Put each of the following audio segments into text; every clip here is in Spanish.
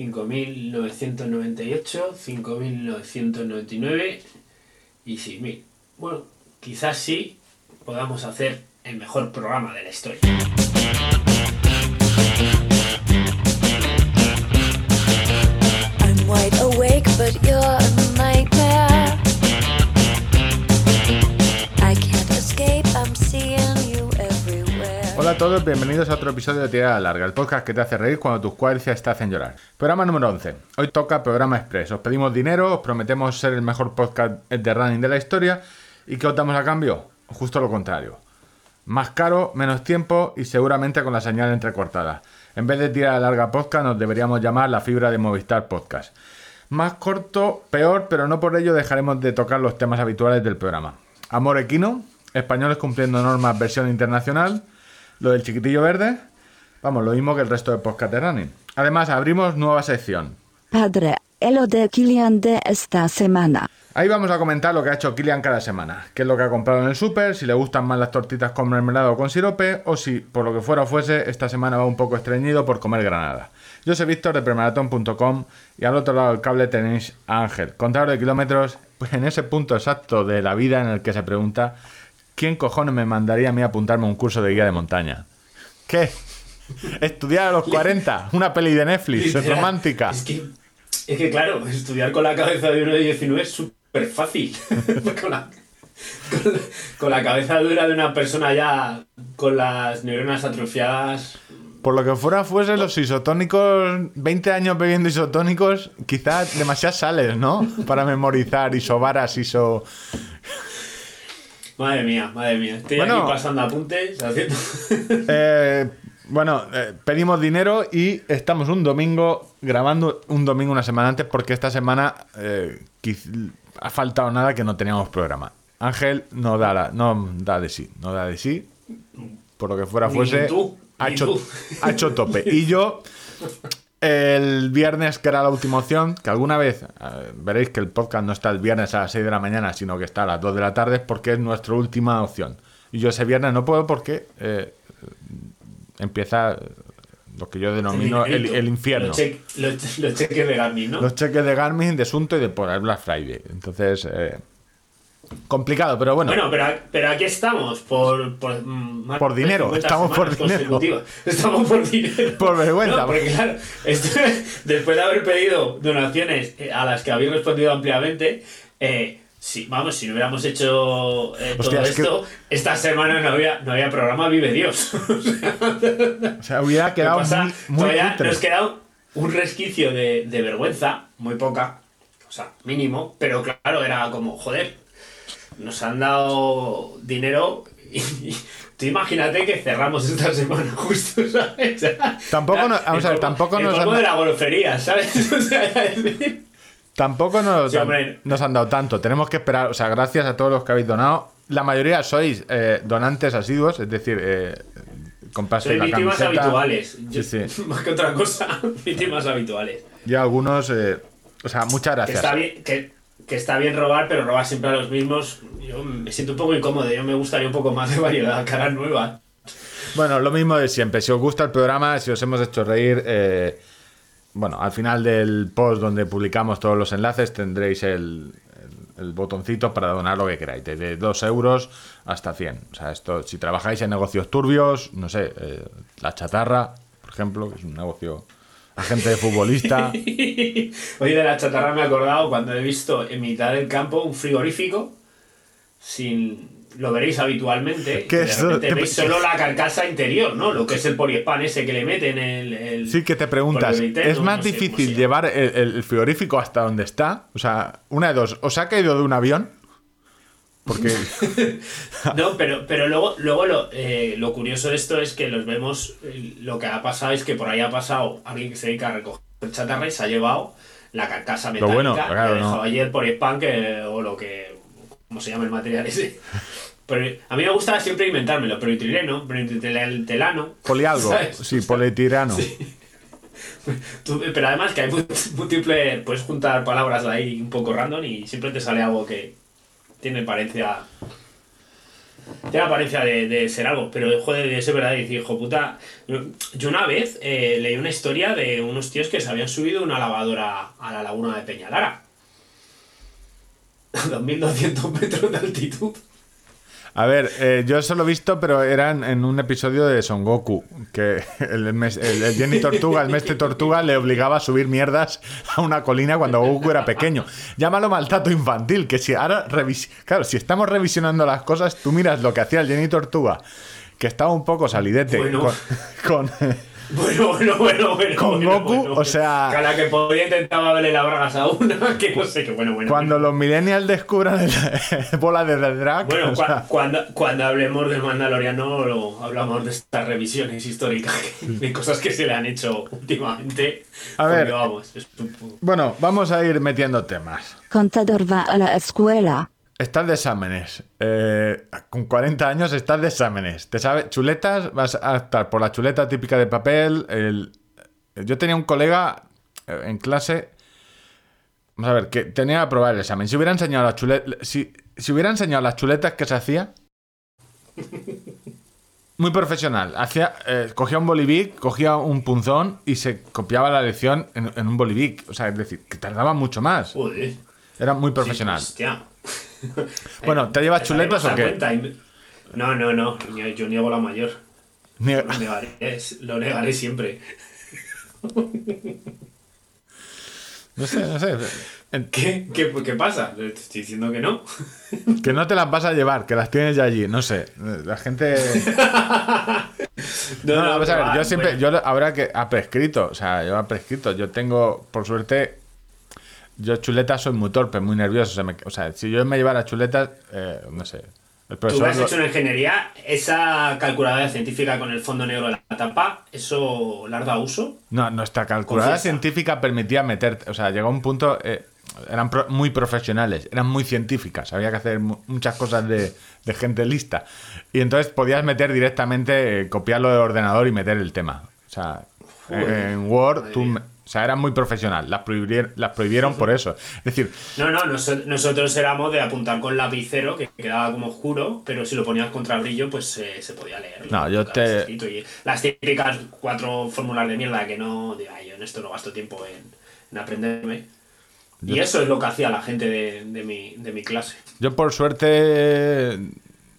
5.998, 5.999 y 6.000. Bueno, quizás sí podamos hacer el mejor programa de la historia. I'm wide awake, but you're todos, bienvenidos a otro episodio de Tirada Larga, el podcast que te hace reír cuando tus cuadricias te hacen llorar. Programa número 11. Hoy toca programa express. Os pedimos dinero, os prometemos ser el mejor podcast de running de la historia. ¿Y qué os damos a cambio? Justo lo contrario. Más caro, menos tiempo y seguramente con la señal entrecortada. En vez de Tirada Larga Podcast nos deberíamos llamar la fibra de Movistar Podcast. Más corto, peor, pero no por ello dejaremos de tocar los temas habituales del programa. Amor equino, españoles cumpliendo normas versión internacional, lo del chiquitillo verde, vamos, lo mismo que el resto de running. Además, abrimos nueva sección. Padre, el lo de Kilian de esta semana. Ahí vamos a comentar lo que ha hecho Kilian cada semana, qué es lo que ha comprado en el súper, si le gustan más las tortitas con mermelada o con sirope, o si, por lo que fuera o fuese, esta semana va un poco estreñido por comer granada. Yo soy Víctor de premaratón.com y al otro lado del cable tenéis a Ángel, contador de kilómetros, pues en ese punto exacto de la vida en el que se pregunta ¿quién cojones me mandaría a mí a apuntarme a un curso de guía de montaña? ¿Qué? ¿Estudiar a los 40? ¿Una peli de Netflix? ¿Es romántica? Es que, es que, claro, estudiar con la cabeza de uno de 19 es súper fácil. con, la, con, la, con la cabeza dura de una persona ya con las neuronas atrofiadas. Por lo que fuera fuese los isotónicos, 20 años bebiendo isotónicos, quizás demasiadas sales, ¿no? Para memorizar isobaras, iso... Madre mía, madre mía. Estoy Bueno. aquí pasando apuntes, haciendo. Eh, bueno, eh, pedimos dinero y estamos un domingo grabando un domingo una semana antes porque esta semana eh, ha faltado nada que no teníamos programa. Ángel no da, la- no da de sí, no da de sí. Por lo que fuera fuese, tú, ha, hecho, ha hecho tope. Y yo, el viernes, que era la última opción, que alguna vez eh, veréis que el podcast no está el viernes a las 6 de la mañana, sino que está a las 2 de la tarde, porque es nuestra última opción. Y yo ese viernes no puedo porque eh, empieza lo que yo denomino el, el infierno. Los, los cheques de Garmin, ¿no? Los cheques de Garmin, de Sunto y de por el Black Friday. Entonces, eh, complicado, pero bueno. Bueno, pero, pero aquí estamos por... Por, mm, más Por dinero, 50 estamos por dinero. Estamos por dinero. Por vergüenza. No, porque claro, esto- después de haber pedido donaciones eh, a las que habéis respondido ampliamente, eh, sí, vamos, si no hubiéramos hecho eh, todo que- esto, esta semana no había, no había programa Vive Dios. O sea, hubiera ¿qué quedado muy, muy Todavía nos queda un resquicio de, de vergüenza, muy poca, o sea, mínimo, pero claro, era como, joder, nos han dado dinero y, tú imagínate que cerramos esta semana justo, ¿sabes? Tampoco no- vamos a ver, tampoco el nos han- de la golfería, ¿sabes? O sea, es decir, Tampoco nos, Sí, han- nos han dado tanto. Tenemos que esperar. O sea, gracias a todos los que habéis donado. La mayoría sois eh, donantes asiduos, es decir, eh, comprasteis soy la víctimas camiseta. habituales. Yo- Sí, sí. Más que otra cosa, víctimas habituales. Y algunos, eh, o sea, muchas Que gracias. está, bien, que, que está bien robar, pero robar siempre a los mismos. Yo me siento un poco incómodo. Yo me gustaría un poco más de variedad, caras nuevas. Bueno, lo mismo de siempre. Si os gusta el programa, si os hemos hecho reír, eh, bueno, al final del post donde publicamos todos los enlaces tendréis el, el- el botoncito para donar lo que queráis, desde 2 euros hasta 100. O sea, esto, si trabajáis en negocios turbios, no sé, eh, la chatarra, por ejemplo, que es un negocio agente de futbolista. Hoy de la chatarra me he acordado cuando he visto en mitad del campo un frigorífico sin. Lo veréis habitualmente. ¿Qué y de es eso? repente Te- veis solo la carcasa interior, ¿no? Lo que es el poliespan ese que le meten el. el Sí que te preguntas, ¿es más no sé cómo difícil llevar el, el frigorífico hasta donde está? O sea, una de dos, ¿os ha caído de un avión? Porque... No, pero, pero luego, luego lo, eh, lo curioso de esto es que los vemos. eh, Lo que ha pasado es que por ahí ha pasado alguien que se dedica a recoger chatarra y se ha llevado la carcasa metálica. bueno, dejado no. ayer por que, o lo que. ¿Cómo se llama el material ese? Pero a mí me gusta siempre inventármelo. Polietileno, polietileno. Polialgo, ¿sabes? sí, polietileno. Tú- pero además que hay mu- múltiple. Puedes juntar palabras ahí un poco random y siempre te sale algo que tiene parencia. Tiene apariencia de, de ser algo, pero joder, de ser verdad, dice, hijo puta. Yo una vez eh, leí una historia de unos tíos que se habían subido una lavadora a la laguna de Peñalara. 2200 metros de altitud. A ver, eh, yo eso lo he visto, pero eran en un episodio de Son Goku, que el, mes- el- el Jenny Tortuga, el mestre Tortuga, le obligaba a subir mierdas a una colina cuando Goku era pequeño. Llámalo maltrato infantil, que si ahora revis claro, si estamos revisionando las cosas, tú miras lo que hacía el Jenny Tortuga, que estaba un poco salidete Bueno. con, con- Bueno, bueno, bueno, bueno. Con bueno, Goku, bueno, o sea- Que a la que podía intentaba verle las bragas a una, que no sé qué, bueno, bueno. cuando bueno. los millennials descubran el, bola de drag, Bueno, o cua- sea, cuando, cuando hablemos del Mandaloriano, lo- hablamos de estas revisiones históricas, de cosas que se le han hecho últimamente. A ver. Vamos, es un- bueno, vamos a ir metiendo temas. Contador va a la escuela. Estás de exámenes. Eh, con 40 años estás de exámenes. ¿Te sabes? Chuletas, vas a estar por la chuleta típica de papel. el- Yo tenía un colega eh, en clase. Vamos a ver, que tenía que aprobar el examen. Si hubiera enseñado las chuletas. Si, si hubiera enseñado las chuletas que se hacía. Muy profesional. Hacía, eh, cogía un bolivic, cogía un punzón y se copiaba la lección en, en un bolivic. O sea, es decir, que tardaba mucho más. Joder. Era muy profesional. Sí, hostia. Bueno, ¿te llevas chuletas o qué? No, no, no. Yo niego la mayor. Lo negaré, lo negaré siempre. No sé, no sé. ¿Qué, qué, qué pasa? Te estoy diciendo que no. Que no te las vas a llevar, que las tienes ya allí. No sé. La gente. No, no, vamos a ver. pero, Yo siempre. bueno. Yo ahora que ha prescrito. O sea, yo ha prescrito. Yo tengo, por suerte. Yo chuletas soy muy torpe, muy nervioso. O sea, me- o sea, si yo me llevara chuletas, eh, no sé. El Tú profesor. has hecho una ingeniería, esa calculadora científica con el fondo negro de la tapa, ¿eso la has dado uso? No, nuestra calculadora Confiesa. científica permitía meter, o sea, llegó a un punto, eh, eran pro- muy profesionales, eran muy científicas, había que hacer mu- muchas cosas de, de gente lista. Y entonces podías meter directamente, eh, copiarlo del ordenador y meter el tema. O sea, Joder, en Word, tú, sea, eran muy profesional, las prohibieron, las prohibieron por eso. Es decir, No, no, noso- nosotros éramos de apuntar con lapicero, que quedaba como oscuro, pero si lo ponías contra brillo, pues eh, se podía leer. No, yo te-. Y las típicas cuatro fórmulas de mierda que no, digo, "Ay, yo en esto no gasto tiempo en, en aprenderme. Y eso es lo que hacía la gente de, de mi, de mi clase. Yo por suerte,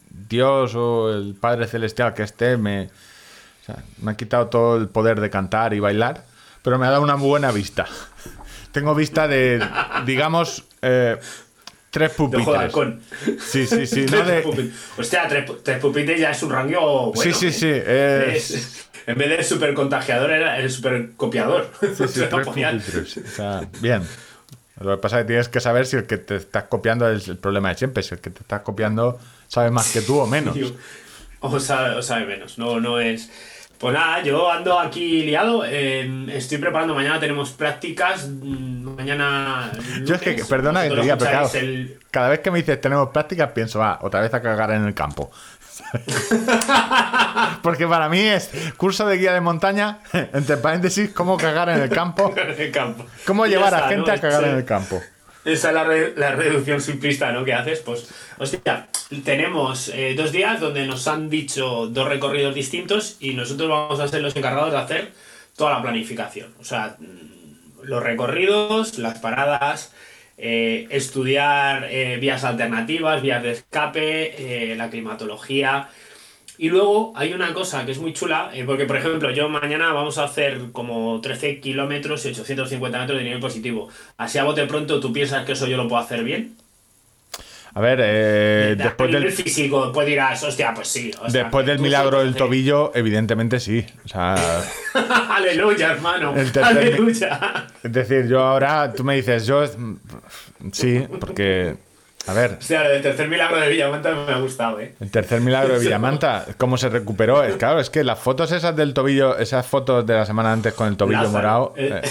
Dios o el Padre Celestial que esté, me, o sea, me ha quitado todo el poder de cantar y bailar, pero me ha dado una buena vista. Tengo vista de, digamos, eh, tres pupitres. halcón. Sí, sí, sí. no Tres de- pupitres. Hostia, tres, tres pupitres ya es un rango bueno. sí, sí, sí. Es- en vez de super contagiador era el super copiador. sí, sí, tres pupitres. O sea, bien. Lo que pasa es que tienes que saber si el que te estás copiando es el problema de siempre. Si el que te estás copiando sabe más que tú o menos. O sabe, o sabe menos, no, no es. Pues nada, yo ando aquí liado. eh, estoy preparando, mañana tenemos prácticas. mm, Mañana. Yo es que, perdona que te diga, pero claro, escucharéis el- cada vez que me dices tenemos prácticas, pienso, ah, otra vez a cagar en el campo. Porque para mí es curso de guía de montaña, entre paréntesis, cómo cagar en el campo, en el campo. cómo llevar a gente ¿no? a cagar en el campo. Esa es la, la reducción simplista ¿no? que haces. Pues, hostia, tenemos eh, dos días donde nos han dicho dos recorridos distintos y nosotros vamos a ser los encargados de hacer toda la planificación. O sea, mm, los recorridos, las paradas, eh, estudiar eh, vías alternativas, vías de escape, la climatología. Y luego hay una cosa que es muy chula, eh, porque por ejemplo yo mañana vamos a hacer como 13 kilómetros y 850 metros de nivel positivo. Así a bote pronto tú piensas que eso yo lo puedo hacer bien. A ver, eh, a después nivel del, físico, pues dirás, hostia, pues sí. o sea, después del milagro del tobillo, evidentemente sí. O sea, Aleluya, hermano. Tercer- Aleluya. es decir, yo ahora, tú me dices, yo, sí, porque, a ver, Hostia, lo del tercer milagro de Villamanta me ha gustado, eh. El tercer milagro de Villamanta, ¿cómo se recuperó? Es, claro, es que las fotos esas del tobillo, esas fotos de la semana antes con el tobillo Lázaro, morado. eh. eh,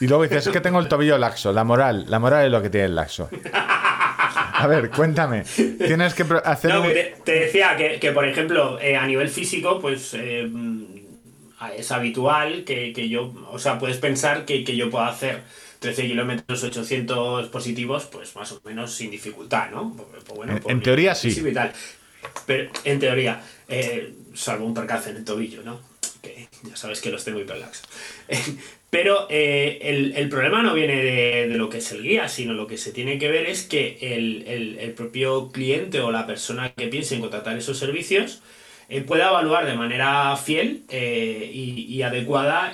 y luego dices, es que tengo el tobillo laxo. La moral, la moral es lo que tiene el laxo. A ver, cuéntame. Tienes que hacer No, te, te decía que, que, por ejemplo, eh, a nivel físico, pues eh, mm, es habitual que, que yo, o sea, puedes pensar que, que yo pueda hacer 13 kilómetros 800 positivos, pues más o menos sin dificultad, ¿no? Pues, pues, bueno, En- teoría sí. físico y tal. pero en teoría, eh, salvo un percance en el tobillo, ¿no? Que ya sabes que los tengo hiperlaxos. Pero eh, el, el problema no viene de, de lo que es el guía, sino lo que se tiene que ver es que el, el- el propio cliente o la persona que piense en contratar esos servicios eh, pueda evaluar de manera fiel eh, y, y adecuada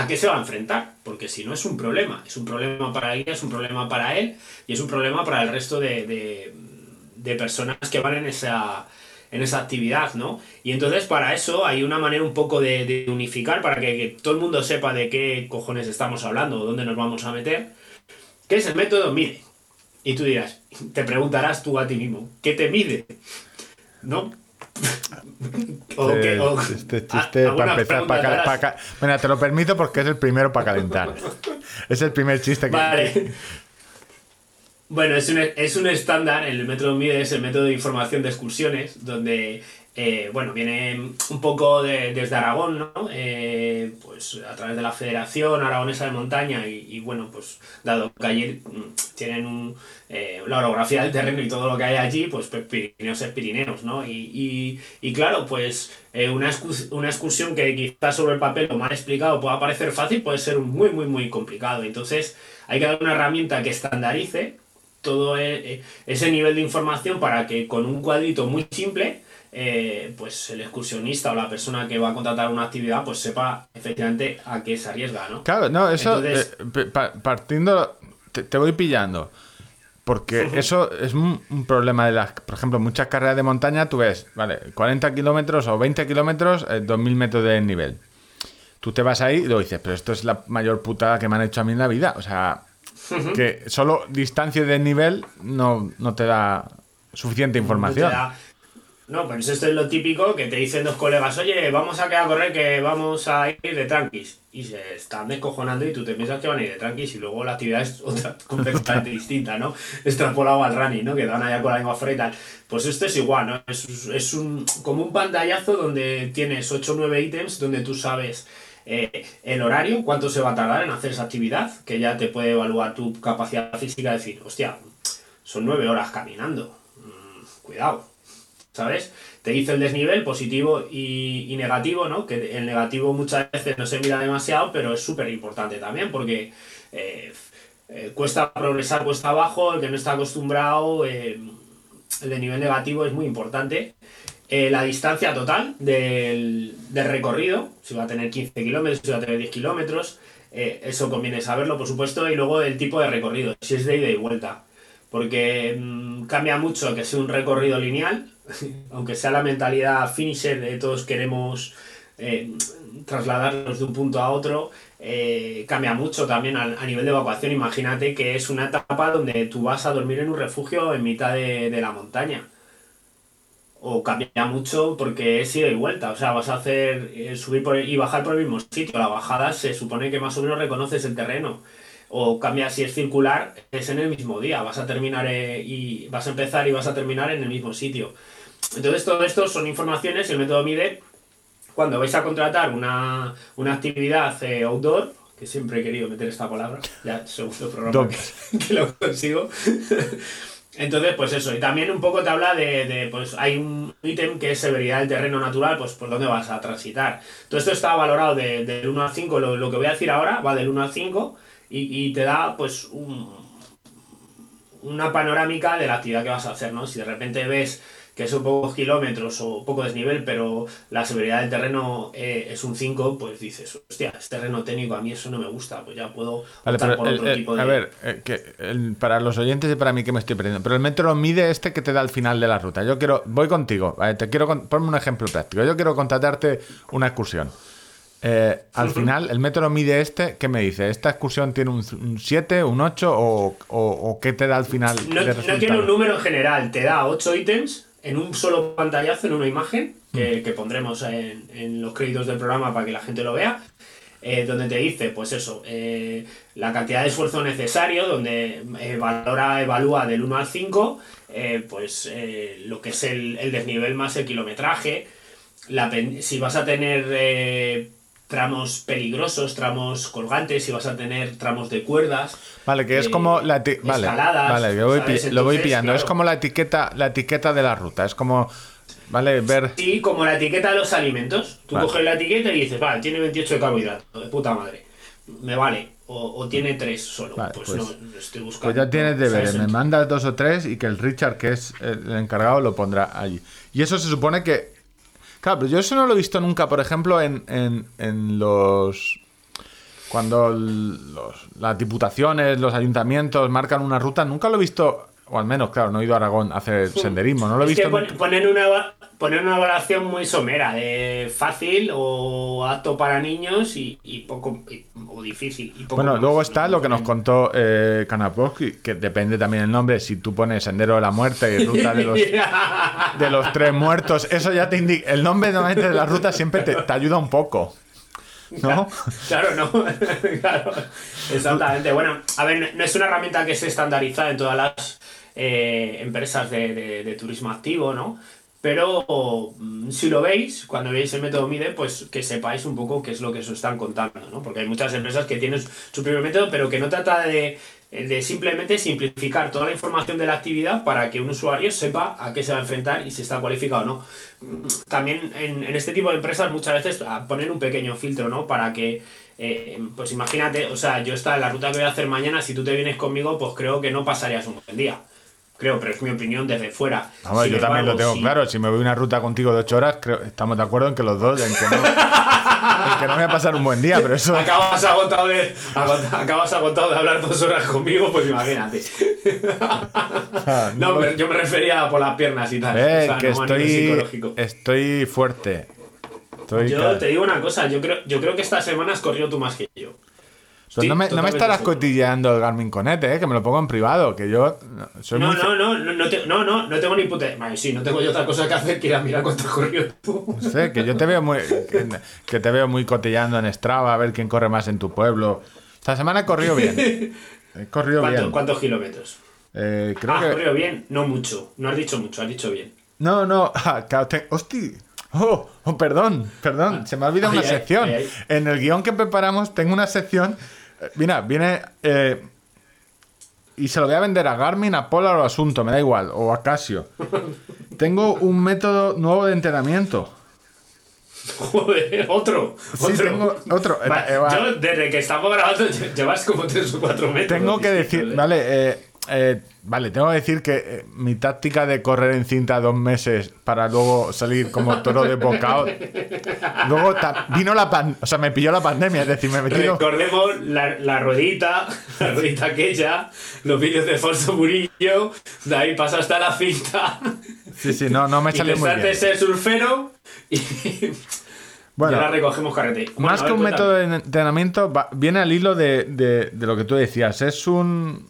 a qué se va a enfrentar, porque si no es un problema, es un problema para el guía, es un problema para él y es un problema para el resto de, de- personas que van en esa, en esa actividad, ¿no? Y entonces para eso hay una manera un poco de, de unificar para que, que todo el mundo sepa de qué cojones estamos hablando o dónde nos vamos a meter, que es el método MIDE. Y tú dirás, te preguntarás tú a ti mismo, ¿qué te mide? ¿No? Este- o- este a- chiste alguna para empezar, para, Bueno, te lo permito porque es el primero para calentar. Es el primer chiste que... Vale. Bueno, es un, es un estándar, el método MIDE es el método de información de excursiones, donde, eh, bueno, viene un poco de- desde Aragón, ¿no? Eh, pues a través de la Federación Aragonesa de Montaña y, bueno, pues dado que allí mm, tienen eh, la orografía del terreno y todo lo que hay allí, pues Pirineos es Pirineos, ¿no? Y, y- y claro, pues una, una excursión que quizás sobre el papel o mal explicado pueda parecer fácil, puede ser muy, muy, muy complicado. Entonces hay que dar una herramienta que estandarice todo ese nivel de información para que con un cuadrito muy simple, eh, pues el excursionista o la persona que va a contratar una actividad, pues sepa efectivamente a qué se arriesga, ¿no? Claro, no, eso Entonces- eh, pa- partiendo, te, te voy pillando. Porque eso es un, un problema de las, por ejemplo, muchas carreras de montaña, tú ves, vale, 40 kilómetros o 20 kilómetros, eh, 2000 metros de nivel. Tú te vas ahí y lo dices, pero esto es la mayor putada que me han hecho a mí en la vida. O sea, que solo distancia de nivel no, no te da suficiente información. No, te da- No, pues esto es lo típico que te dicen dos colegas, oye, vamos a quedar a correr que vamos a ir de tranquis. Y se están descojonando y tú te piensas que van a ir de tranquis y luego la actividad es otra completamente distinta, ¿no? Extrapolado al running, ¿no? Que van allá con la lengua fuera y tal. Pues esto es igual, ¿no? Es, es un, como un pantallazo donde tienes 8 o 9 ítems donde tú sabes eh, el horario, cuánto se va a tardar en hacer esa actividad, que ya te puede evaluar tu capacidad física, decir, hostia, son 9 horas caminando. Mm, cuidado. ¿Sabes? Te dice el desnivel positivo y, y negativo, ¿no? Que el negativo muchas veces no se mira demasiado, pero es súper importante también porque eh, eh, cuesta progresar cuesta abajo, el que no está acostumbrado, eh, el de nivel negativo es muy importante. La distancia total del, del recorrido, si va a tener 15 kilómetros, si va a tener 10 kilómetros, eso conviene saberlo, por supuesto, y luego el tipo de recorrido, si es de ida y vuelta porque mm, cambia mucho que sea un recorrido lineal, aunque sea la mentalidad finisher de todos queremos eh, trasladarnos de un punto a otro, eh, cambia mucho también a, a nivel de evacuación. Imagínate que es una etapa donde tú vas a dormir en un refugio en mitad de, de la montaña. O cambia mucho porque es ida y vuelta, o sea, vas a hacer eh, subir por y bajar por el mismo sitio. La bajada se supone que más o menos reconoces el terreno o cambia si es circular, es en el mismo día, vas a terminar eh, y vas a empezar y vas a terminar en el mismo sitio. Entonces todo esto son informaciones, el método MIDE, cuando vais a contratar una, una actividad eh, outdoor, que siempre he querido meter esta palabra, ya segundo programa que, que lo consigo. Entonces, pues eso, y también un poco te habla de, de, pues hay un ítem que es severidad del terreno natural, pues por dónde vas a transitar. Todo esto está valorado de- del 1 al 5, lo, lo que voy a decir ahora va del 1 al 5 y, y te da pues un, una panorámica de la actividad que vas a hacer, ¿no? Si de repente ves que son pocos kilómetros o poco desnivel, pero la severidad del terreno eh, es un 5, pues dices, hostia, es terreno técnico, a mí eso no me gusta, pues ya puedo Vale, optar por el- otro el- tipo de... a ver, eh, que el- para los oyentes y para mí que me estoy perdiendo, pero el metro mide este que te da al final de la ruta. Yo quiero, voy contigo, vale, te quiero, con- ponme un ejemplo práctico. Yo quiero contratarte una excursión. Eh, al final, el metro mide este, ¿qué me dice? ¿Esta excursión tiene un, un 7, un 8 o, o- o qué te da al final No, tiene un número en general, te da 8 ítems en un solo pantallazo, en una imagen, Mm. que, que pondremos en, en los créditos del programa para que la gente lo vea, eh, donde te dice, pues eso, eh, la cantidad de esfuerzo necesario, donde eh, valora, evalúa del 1 al 5, eh, pues lo que es el, el desnivel más el kilometraje, la si vas a tener tramos peligrosos, tramos colgantes, si vas a tener tramos de cuerdas. Vale, que es eh, como la vale, escaladas, vale, yo voy pi- lo voy Entonces, pillando. Es como la etiqueta, la etiqueta de la ruta. Es como, vale, ver. Sí, como la etiqueta de los alimentos. Tú Vale. coges la etiqueta y dices, vale, tiene 28 de carbohidratos, de puta madre. Me vale. O, o tiene 3 solo. Vale, pues, pues- no, estoy buscando. Pues ya tienes deberes. Me mandas dos o tres y que el Richard, que es el encargado, lo pondrá allí. Y eso se supone que. Claro, pero yo eso no lo he visto nunca, por ejemplo, en, en, en los. Cuando las diputaciones, los ayuntamientos marcan una ruta, nunca lo he visto. O al menos, claro, no he ido a Aragón a hacer senderismo, no lo he Es visto que ponen una, ponen una evaluación muy somera, de fácil o apto para niños y, y poco y- o difícil. y poco Bueno, más, luego ¿no? está lo que nos contó eh, que depende también el nombre. Si tú pones Sendero de la Muerte y Ruta de los, de los Tres Muertos, eso ya te indica. El nombre normalmente de la ruta siempre te, te ayuda un poco. ¿No? Claro, no. claro, exactamente. Bueno, a ver, no es una herramienta que esté estandarizada en todas las eh, empresas de, de- turismo activo, ¿no? Pero mm, si lo veis, cuando veis el método MIDE, pues que sepáis un poco qué es lo que os están contando, ¿no? Porque hay muchas empresas que tienen su propio método, pero que no trata de, de simplemente simplificar toda la información de la actividad para que un usuario sepa a qué se va a enfrentar y si está cualificado o no. Mm, También en, en este tipo de empresas muchas veces ah, ponen un pequeño filtro, ¿no? Para que, eh, pues imagínate, o sea, yo está en la ruta que voy a hacer mañana, si tú te vienes conmigo, pues creo que no pasarías un buen día. Creo, pero es mi opinión desde fuera. Vamos, yo también lo tengo claro. Si me voy una ruta contigo de 8 horas, creo, estamos de acuerdo en que los dos, en que no, en que no voy a pasar un buen día, pero eso. Acabas agotado de, acabas agotado de hablar dos horas conmigo, pues imagínate. no, pero yo me refería por las piernas y tal. Eh, o sea, que no estoy, psicológico. estoy fuerte. Estoy Yo te digo una cosa, yo creo, yo creo que esta semana has corrido tú más que yo. Sí, no, me, no me estarás cotilleando el Garmin Connect, eh, que me lo pongo en privado, que yo no, soy No, muy... no, no, no, no, te- no, no, no tengo ni puta. Vale, sí, no tengo yo otra cosa que hacer que ir a mirar cuánto has corrido tú. No sé, que yo te veo muy que, que te veo muy cotillando en Strava a ver quién corre más en tu pueblo. Esta semana he corrido bien. He corrido ¿Cuánto- bien. ¿Cuántos kilómetros? Eh, creo Ah, que corrido bien, no mucho. No has dicho mucho, has dicho bien. No, no, ah, claro, te- hosti. Oh, oh, perdón, perdón, se me ha olvidado una sección. En el guion que preparamos tengo una sección. eh, Mira, viene. eh, y se lo voy a vender a Garmin, a Polar o a Asunto, me da igual, o a Casio. Tengo un método nuevo de entrenamiento. Joder, otro. Sí, otro. tengo otro. Eh, eh, yo, desde que estamos grabando, lle- llevas como 3 o 4 metros. Tengo que decir, vale, eh, eh, vale, tengo que decir que eh, mi táctica de correr en cinta dos meses para luego salir como toro de bocado. Luego vino la pan, o sea, me pilló la pandemia, es decir, me metí Recordemos la, la ruedita, la ruedita aquella, los vídeos de Forzo Murillo, de ahí pasaste a la cinta Sí, sí, no, no me salió muy bien. ser surfero y, Bueno, y ahora recogemos carrete. Bueno, más a que ver, un método de entrenamiento, va- viene al hilo de, de- de lo que tú decías. Es un,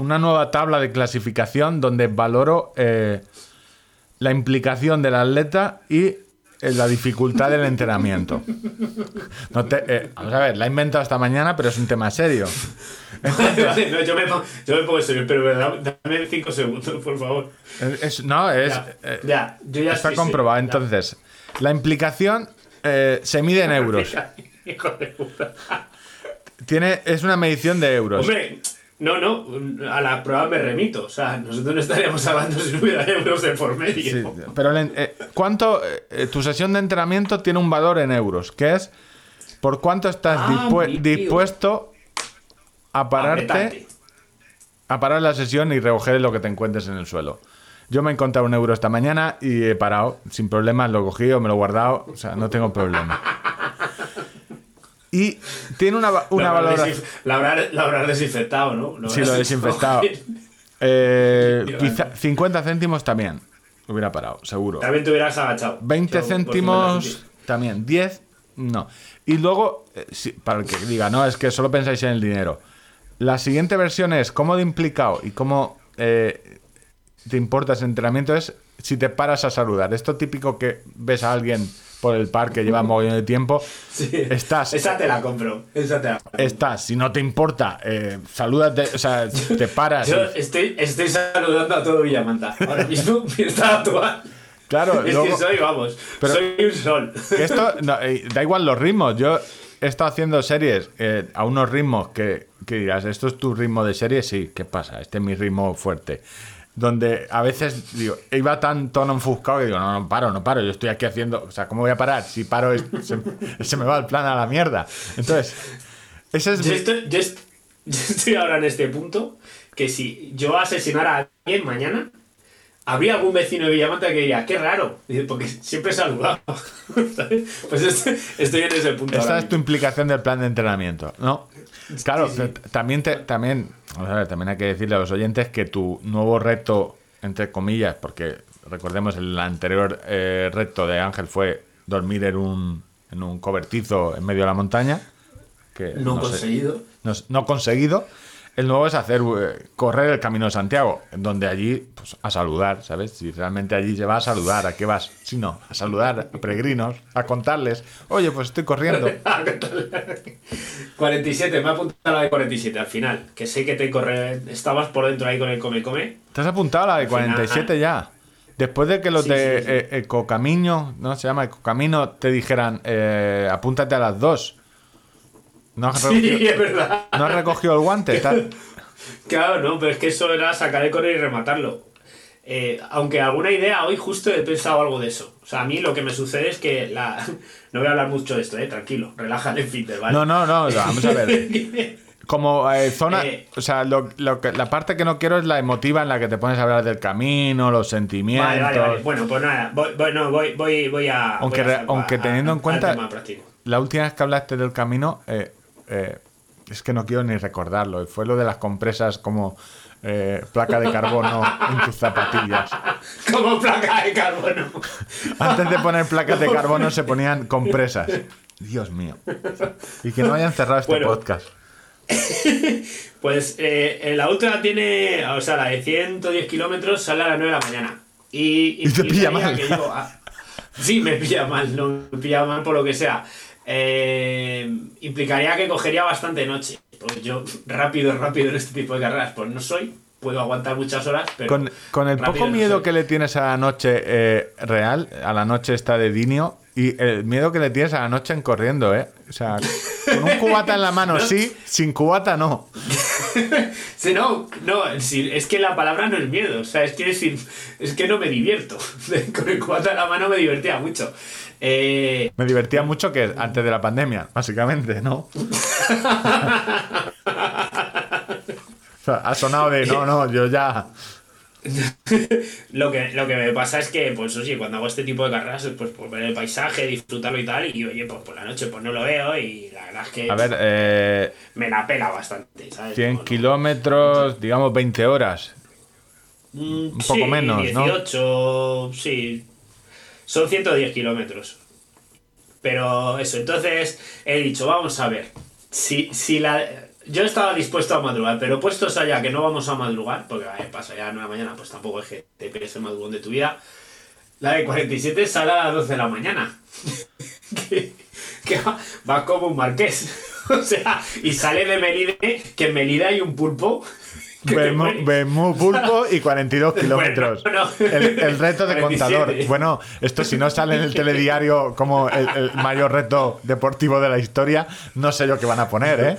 una nueva tabla de clasificación donde valoro eh, la implicación del atleta y eh, la dificultad del entrenamiento. No te- eh, vamos a ver, la he inventado esta mañana, pero es un tema serio. No, yo, me pongo, yo me pongo serio, pero dame- 5 segundos, por favor. Es- no, es, Ya, eh, ya, yo ya está comprobado. ya. Entonces, la implicación eh, se mide en euros. Hijo de puta. Tiene, es una medición de euros. Hombre, no, no, a la prueba me remito. O sea, nosotros no estaríamos hablando si no hubiera euros de por medio. Sí, pero eh, ¿cuánto eh, tu sesión de entrenamiento tiene un valor en euros? Que es por cuánto estás Ah, dispuesto a pararte, a parar la sesión y recoger lo que te encuentres en el suelo. Yo me he encontrado un euro esta mañana y he parado sin problemas, lo he cogido, me lo he guardado, o sea, no tengo problema. Y tiene una, una valoración. la, habrás, desinfectado, ¿no? Lo Sí, lo he desinfectado. Eh, quizá 50 céntimos también. Hubiera parado, seguro. También te hubieras agachado. 20 Yo, por céntimos también. 10, no. Y luego, eh, sí, para el que diga, no, es que solo pensáis en el dinero. La siguiente versión es cómo de implicado y cómo eh, te importa ese entrenamiento es si te paras a saludar. Esto típico que ves a alguien por el parque, lleva mogollón de tiempo, Sí. estás, Esa te la compro. Esa te la compro. estás, si no te importa, eh, salúdate, o sea, te paras. Yo y- estoy, estoy saludando a todo Villamanta. Ahora mismo, mi estado actual. Claro, es luego- que soy, vamos, Pero- soy un sol. Que esto, no, eh, da igual los ritmos. Yo he estado haciendo series eh, a unos ritmos que, que dirás, ¿esto es tu ritmo de serie? Sí, ¿qué pasa? Este es mi ritmo fuerte. Donde a veces digo, iba tan tono enfuscado que digo, no, no paro, no paro, yo estoy aquí haciendo, o sea, ¿cómo voy a parar? Si paro, es- se, se me va el plan a la mierda. Entonces, ese es Yo mi- estoy, yo est- yo estoy ahora en este punto que si yo asesinara a alguien mañana, habría algún vecino de Villamanta que diría, qué raro, porque siempre saludaba. Pues estoy, estoy en ese punto. Ahora es tu implicación del plan de entrenamiento, ¿no? Claro, Sí, sí. t- también te, también, también hay que decirle a los oyentes que tu nuevo reto, entre comillas, porque recordemos el anterior eh, reto de Ángel fue dormir en un, en un cobertizo en medio de la montaña, que No conseguido. no, no conseguido. El nuevo es hacer eh, correr el Camino de Santiago, donde allí pues, a saludar, ¿sabes? Si realmente allí se va a saludar, ¿a qué vas? Si no, a saludar a peregrinos, a contarles, oye, pues estoy corriendo. 47, me ha apuntado la de 47 al final, que sé que te corre, estabas por dentro ahí con el come come. ¿Te has apuntado a la de Al final- 47 ya? Después de que los Sí, de sí, sí. eh, Ecocamino, ¿no? Se llama Ecocamino, te dijeran, eh, apúntate a las dos. ¿No has, Sí, recogido, es verdad. no has recogido el guante? Tal- Claro, no, pero es que eso era sacar el correr y rematarlo. Eh, aunque alguna idea, hoy justo he pensado algo de eso. O sea, a mí lo que me sucede es que la... No voy a hablar mucho de esto, eh, tranquilo, relájate, Peter, ¿vale? No, no, no, vamos a ver. Como eh, zona, Eh. o sea, lo, lo que, la parte que no quiero es la emotiva en la que te pones a hablar del camino, los sentimientos. Vale, vale, vale. Bueno, pues nada, voy, voy, no, voy, voy, a. Aunque, voy a aunque a- teniendo en cuenta la última vez que hablaste del camino, eh, eh, es que no quiero ni recordarlo. Fue lo de las compresas como eh, placa de carbono en tus zapatillas. Como placa de carbono. Antes de poner placas de carbono se ponían compresas. Dios mío. Y que no hayan cerrado este Bueno. podcast. Pues eh, la ultra tiene, o sea, la de 110 kilómetros sale a las 9 de la mañana. Y, Y te pilla mal. que yo, ah, sí, me pilla mal, no me pilla mal por lo que sea. Eh, implicaría que cogería bastante noche. Porque yo rápido, rápido en este tipo de carreras, pues no soy. Puedo aguantar muchas horas, pero. Con, con el poco no miedo soy. que le tienes a la noche eh, real, a la noche esta de Dinio, y el miedo que le tienes a la noche en corriendo, ¿eh? O sea, con un cubata en la mano sí, sin cubata no. Sí, no, no, es que la palabra no es miedo, o sea, es que, es que no me divierto. Con el cuatro en la mano me divertía mucho. Eh, Me divertía mucho que antes de la pandemia, básicamente, ¿no? O sea, ha sonado de no, no, yo ya. lo, que, lo que me pasa es que, pues oye, cuando hago este tipo de carreras, pues por ver el paisaje, disfrutarlo y tal, y oye, pues por la noche pues no lo veo y la verdad es que A ver, eh, me la pela bastante, ¿sabes? 100 No, no. kilómetros, digamos 20 horas. Mm, un poco sí, menos, ¿no? 18, sí. Son 110 kilómetros. Pero eso, entonces he dicho, vamos a ver. Si, si la. Yo estaba dispuesto a madrugar, pero puestos allá que no vamos a madrugar, porque pasa ya a 9 de la mañana, pues tampoco es que te pegues el madrugón de tu vida. La de 47 sale a las 12 de la mañana. que que va, va como un marqués. o sea, y sale de Melide, que en Melide hay un pulpo. Bermú. Bermú pulpo y 42 kilómetros. Bueno, no. El, el reto de 47. contador. Bueno, esto si no sale en el telediario como el, el mayor reto deportivo de la historia, no sé yo qué van a poner, ¿eh?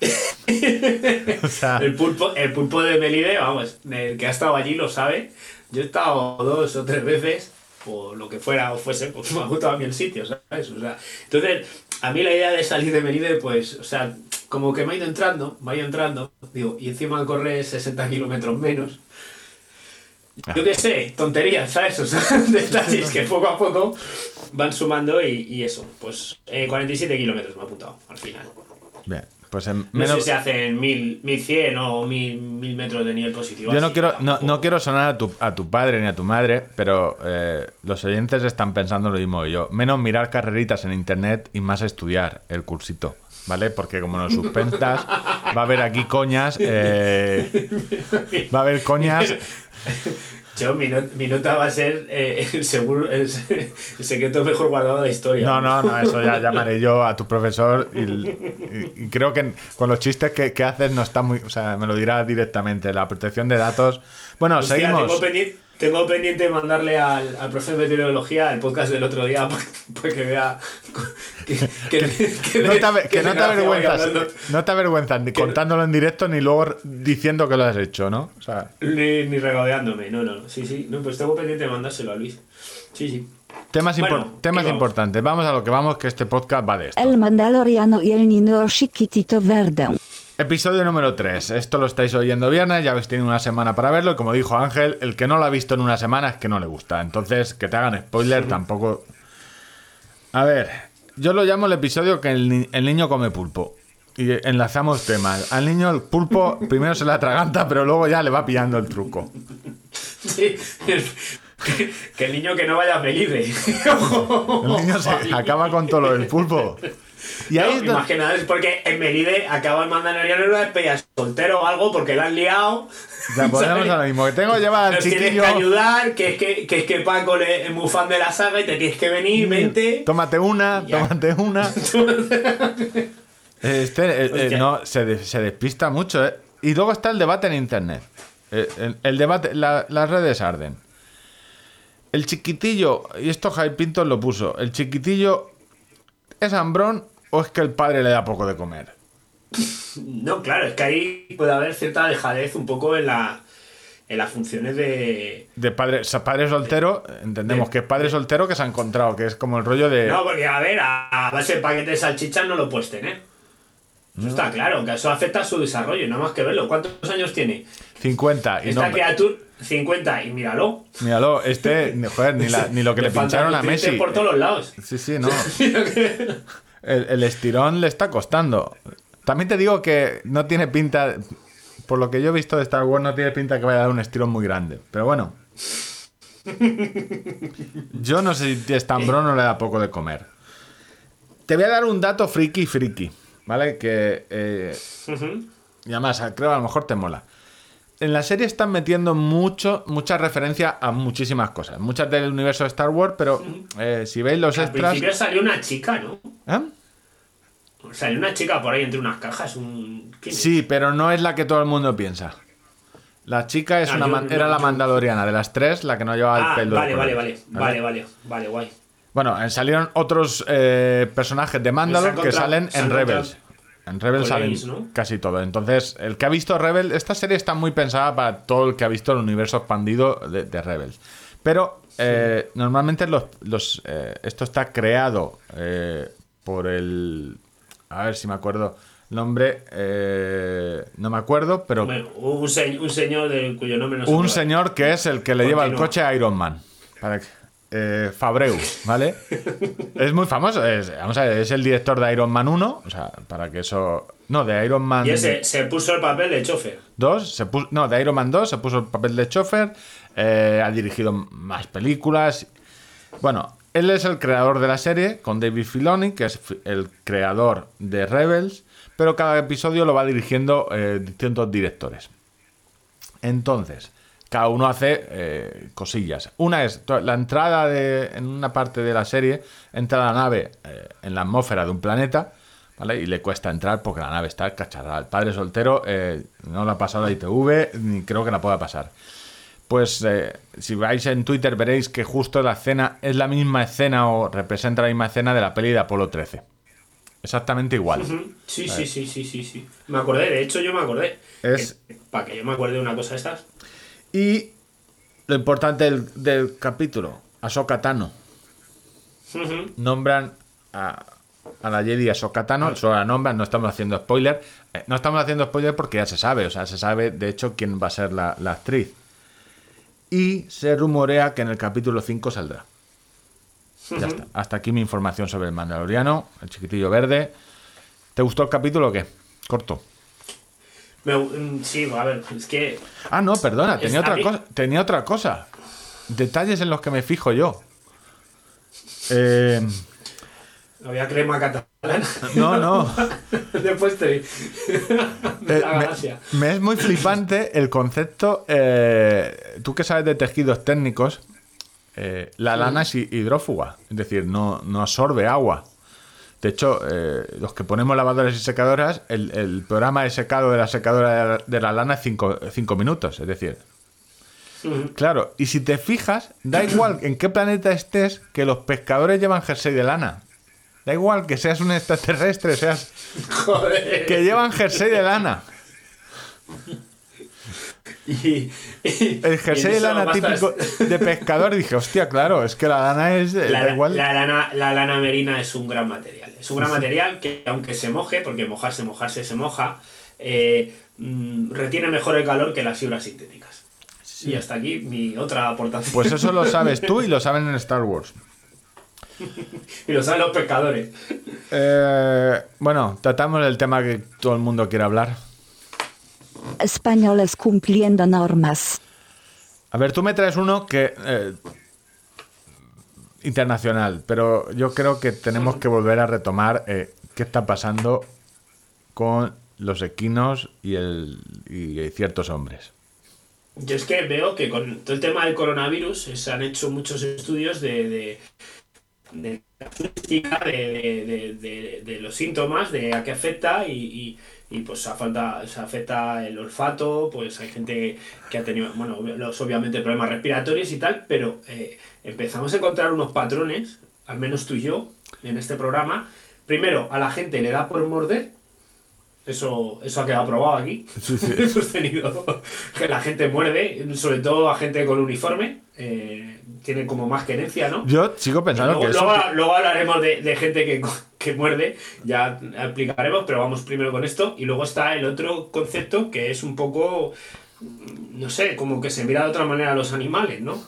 O sea, El pulpo, el pulpo de Melide, vamos, el que ha estado allí lo sabe. Yo he estado dos o tres veces, o lo que fuera o fuese, pues me ha gustado a mí el sitio, ¿sabes? O sea, entonces, a mí la idea de salir de Melide, pues, o sea, como que me ha ido entrando, me ha ido entrando, digo, y encima corre 60 kilómetros menos. Yo qué sé, tonterías, ¿sabes? O sea, detalles que poco a poco van sumando y, y eso, pues eh, 47 kilómetros me ha apuntado al final. bien, pues en No menos- sé si hacen 1000, 1100 o 1000, 1000 metros de nivel positivo. Yo no así, quiero, no, no quiero sonar a tu, a tu padre ni a tu madre, pero eh, los oyentes están pensando lo mismo que yo. Menos mirar carreritas en internet y más estudiar el cursito, ¿vale? Porque como nos suspendas, va a haber aquí coñas. eh, va a haber coñas. Yo, mi, not- mi nota va a ser eh, el, seguro, el, se- el secreto mejor guardado de la historia. No, no, no, eso ya llamaré yo a tu profesor y, y- y creo que con los chistes que, que haces no está muy... O sea, me lo dirá directamente. La protección de datos... Bueno, Hostia, seguimos. Tengo pendiente, pendiente mandarle al, al profe de meteorología el podcast del otro día para que vea que, que- que- No te, que no avergüenzas, hablando. no te avergüenzas ni contándolo en directo ni luego diciendo que lo has hecho, ¿no? O sea, Ni, ni regodeándome, no, no, sí, sí, no, pues tengo pendiente de mandárselo a Luis. Sí, sí. temas, impor- Bueno, temas ¿qué vamos? importantes. Vamos a lo que vamos, que este podcast va de esto. El Mandaloriano y el niño chiquitito verde. Episodio número 3. Esto lo estáis oyendo viernes, ya habéis tenido una semana para verlo. Y como dijo Ángel, el que no lo ha visto en una semana es que no le gusta. Entonces, que te hagan spoiler tampoco. A ver, yo lo llamo el episodio que el, ni- el niño come pulpo. Y enlazamos temas. Al niño el pulpo primero se le atraganta, pero luego ya le va pillando el truco. Sí, que, que el niño que no vaya a Melide. El niño se acaba con todo lo del pulpo. Y ahí No, que nada es porque en Melide acaba el mandaloriano en una despedida soltero o algo porque la han liado. Volvemos ¿sabes? a lo mismo. Que tengo que llevar al Nos tienes chiquillo. que ayudar, que es que, que es que Paco le- es muy fan de la saga y te tienes que venir, vente. Tómate una, Ya. tómate una. Este, eh, eh, no, se, de- se despista mucho, ¿eh? Y luego está el debate en internet. Eh, el, el debate, la- las redes arden. El chiquitillo, y esto Jai Pinto lo puso, el chiquitillo es hambrón o es que el padre le da poco de comer. No, claro, es que ahí puede haber cierta dejadez un poco en la en las funciones de. De padre, o sea, padre soltero, entendemos De- que es padre soltero que se ha encontrado, que es como el rollo de... No, porque a ver, a, a base de paquete de salchichas no lo puedes tener. Eso está claro, que eso afecta a su desarrollo, nada más que verlo. ¿Cuántos años tiene? 50 y no... Esta criatura, 50, y míralo. Míralo, este, joder, ni, la- ni lo que le faltan pincharon a Messi. por todos los lados. Sí, sí, no. El, el estirón le está costando. También te digo que no tiene pinta, por lo que yo he visto de Star Wars, no tiene pinta que vaya a dar un estirón muy grande. Pero bueno. Yo no sé si es tan o no le da poco de comer. Te voy a dar un dato friki friki, ¿vale? Que, eh, y además, creo que a lo mejor te mola. En la serie están metiendo mucho, mucha referencia a muchísimas cosas. Muchas del universo de Star Wars, pero eh, si veis los Al extras... principio salió una chica, ¿no? ¿Eh? Salió una chica por ahí entre unas cajas. Un... Sí, pero no es la que todo el mundo piensa. La chica es Ah, una yo- era la mandaloriana de las tres, la que no llevaba el Ah, pelo. vale, vale, vale, vale, vale, vale, guay. Bueno, eh, salieron otros eh, personajes de Mandalor han que salen en Rebels. En Rebels con salen casi todo. Entonces, el que ha visto Rebels, esta serie está muy pensada para todo el que ha visto el universo expandido de, de Rebels. Pero eh, normalmente los, los, eh, esto está creado eh, por el... A ver si me acuerdo el nombre. eh, no me acuerdo, pero Bueno, un, se- un señor de cuyo nombre no un señor que es el que le lleva el coche a Iron Man. Para que- eh, Fabreu, ¿vale? es muy famoso. Es, vamos a ver, es el director de Iron Man 1. O sea, para que eso. No, de Iron Man Y ese se puso el papel de chofer. 2. Se puso, no, de Iron Man 2 se puso el papel de chofer. eh, ha dirigido más películas. Bueno, él es el creador de la serie con David Filoni, que es el creador de Rebels. Pero cada episodio lo va dirigiendo eh, distintos directores. Entonces, cada uno hace eh, cosillas. Una es la entrada de, en una parte de la serie, entra la nave eh, en la atmósfera de un planeta, ¿vale? Y le cuesta entrar porque la nave está cacharrada. El padre soltero eh, no la ha pasado la ITV, ni creo que la pueda pasar. Pues si vais en Twitter veréis que justo la escena es la misma escena o representa la misma escena de la peli de Apolo 13. Exactamente igual. Sí, sí, sí, sí, sí, sí. Me acordé, de hecho yo me acordé. Es- Para que yo me acuerde de una cosa de estas. Y lo importante del, del capítulo, Ahsoka Tano. Nombran a, a la Jedi Ahsoka Tano, solo la nombran, no estamos haciendo spoiler. Eh, no estamos haciendo spoiler porque ya se sabe, o sea, se sabe de hecho quién va a ser la, la actriz. Y se rumorea que en el capítulo 5 saldrá. Ya está. Hasta aquí mi información sobre el Mandaloriano, el chiquitillo verde. ¿Te gustó el capítulo o qué? Corto. Me- mm, sí, a ver, es que. Ah, no, perdona, tenía otra, cosa, tenía otra cosa. Detalles en los que me fijo yo. Eh, Había crema catalana. no, no. Después te. Eh, me- me, es muy flipante el concepto. eh, tú que sabes de tejidos técnicos, eh, la lana es hi- hidrófuga, es decir, no, no absorbe agua. De hecho, eh, los que ponemos lavadoras y secadoras, el, el programa de secado de la secadora de la, lana es 5 minutos, es decir. Claro, y si te fijas, da igual en qué planeta estés, que los pescadores llevan jersey de lana. Da igual que seas un extraterrestre, seas Joder. que llevan jersey de lana. Y- y- El jersey de lana típico de pescador. Dije, hostia, claro, es que la lana es. eh, La, da igual. la lana, la lana merina es un gran material. Es un gran material que, aunque se moje, porque mojarse, mojarse se moja, eh, mm, retiene mejor el calor que las fibras sintéticas. Y hasta aquí mi otra aportación. Pues eso lo sabes tú y lo saben en Star Wars. y lo saben los pescadores. Eh, bueno, tratamos el tema que todo el mundo quiere hablar. Españoles cumpliendo normas. A ver, tú me traes uno que. eh, internacional, pero yo creo que tenemos que volver a retomar eh, qué está pasando con los equinos y, el, y ciertos hombres. Yo es que veo que con todo el tema del coronavirus eh, se han hecho muchos estudios de, de, de de, los síntomas, de a qué afecta y- y, pues se afecta, se afecta el olfato, pues hay gente que ha tenido, bueno, los, obviamente problemas respiratorios y tal, pero eh, empezamos a encontrar unos patrones, al menos tú y yo, en este programa. Primero, a la gente le da por morder, eso, eso ha quedado probado aquí. Hemos tenido que la gente muerde, sobre todo a gente con uniforme, eh, tiene como más querencia, ¿no? Yo sigo pensando luego, que eso. luego- luego hablaremos de, de gente que, que muerde, ya explicaremos, pero vamos primero con esto. Y luego está el otro concepto que es un poco, no sé, como que se mira de otra manera a los animales, ¿no?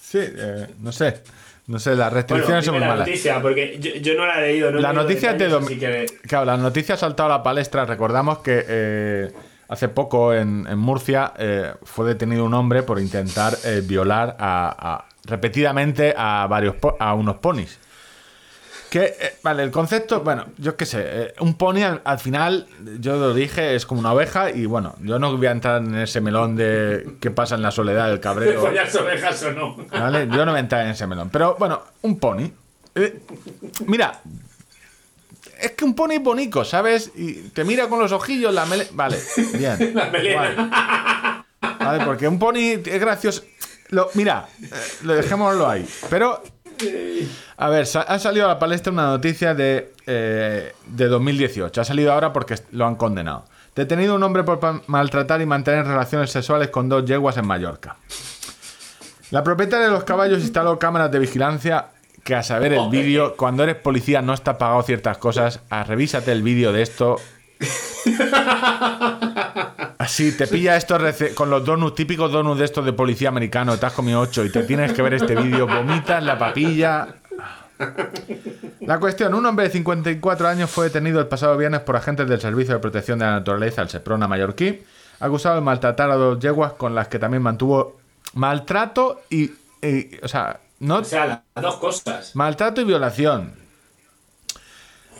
Sí, eh, no sé. No sé, las Bueno, restricciones son muy la malas. noticia, porque yo, yo no la he leído. No he La leído noticia de dom- que- Claro, la noticia ha saltado a la palestra. Recordamos que eh, hace poco en, en Murcia eh, fue detenido un hombre por intentar eh, violar a, a- repetidamente a varios po- a unos ponis. Que, eh, vale, el concepto, bueno, yo qué sé, eh, un pony al, al final, yo lo dije, es como una oveja y bueno, yo no voy a entrar en ese melón de qué pasa en la soledad del ¿De cabrero. follar ovejas o no? ¿Vale? Yo no me entré en ese melón. Pero bueno, un pony. Eh, mira, es que un pony es bonito, ¿sabes? Y te mira con los ojillos, la mele... Vale, bien. La melena. Guay. Vale, porque un pony es gracioso. Lo, mira, lo dejémoslo ahí. Pero, a ver, ha salido a la palestra una noticia de, eh, de 2018. Ha salido ahora porque lo han condenado. Detenido un hombre por maltratar y mantener relaciones sexuales con dos yeguas en Mallorca. La propietaria de los caballos instaló cámaras de vigilancia que a saber el vídeo, cuando eres policía no está pagado ciertas cosas, a revísate el vídeo de esto. Así, te pilla esto con los donuts, típicos donuts de estos de policía americano, te has comido ocho y te tienes que ver este vídeo, vomitas la papilla. La cuestión, un hombre de 54 años fue detenido el pasado viernes por agentes del Servicio de Protección de la Naturaleza, el Seprona mallorquí, acusado de maltratar a dos yeguas con las que también mantuvo maltrato y, y- o sea, no O sea, las dos cosas. Maltrato y violación.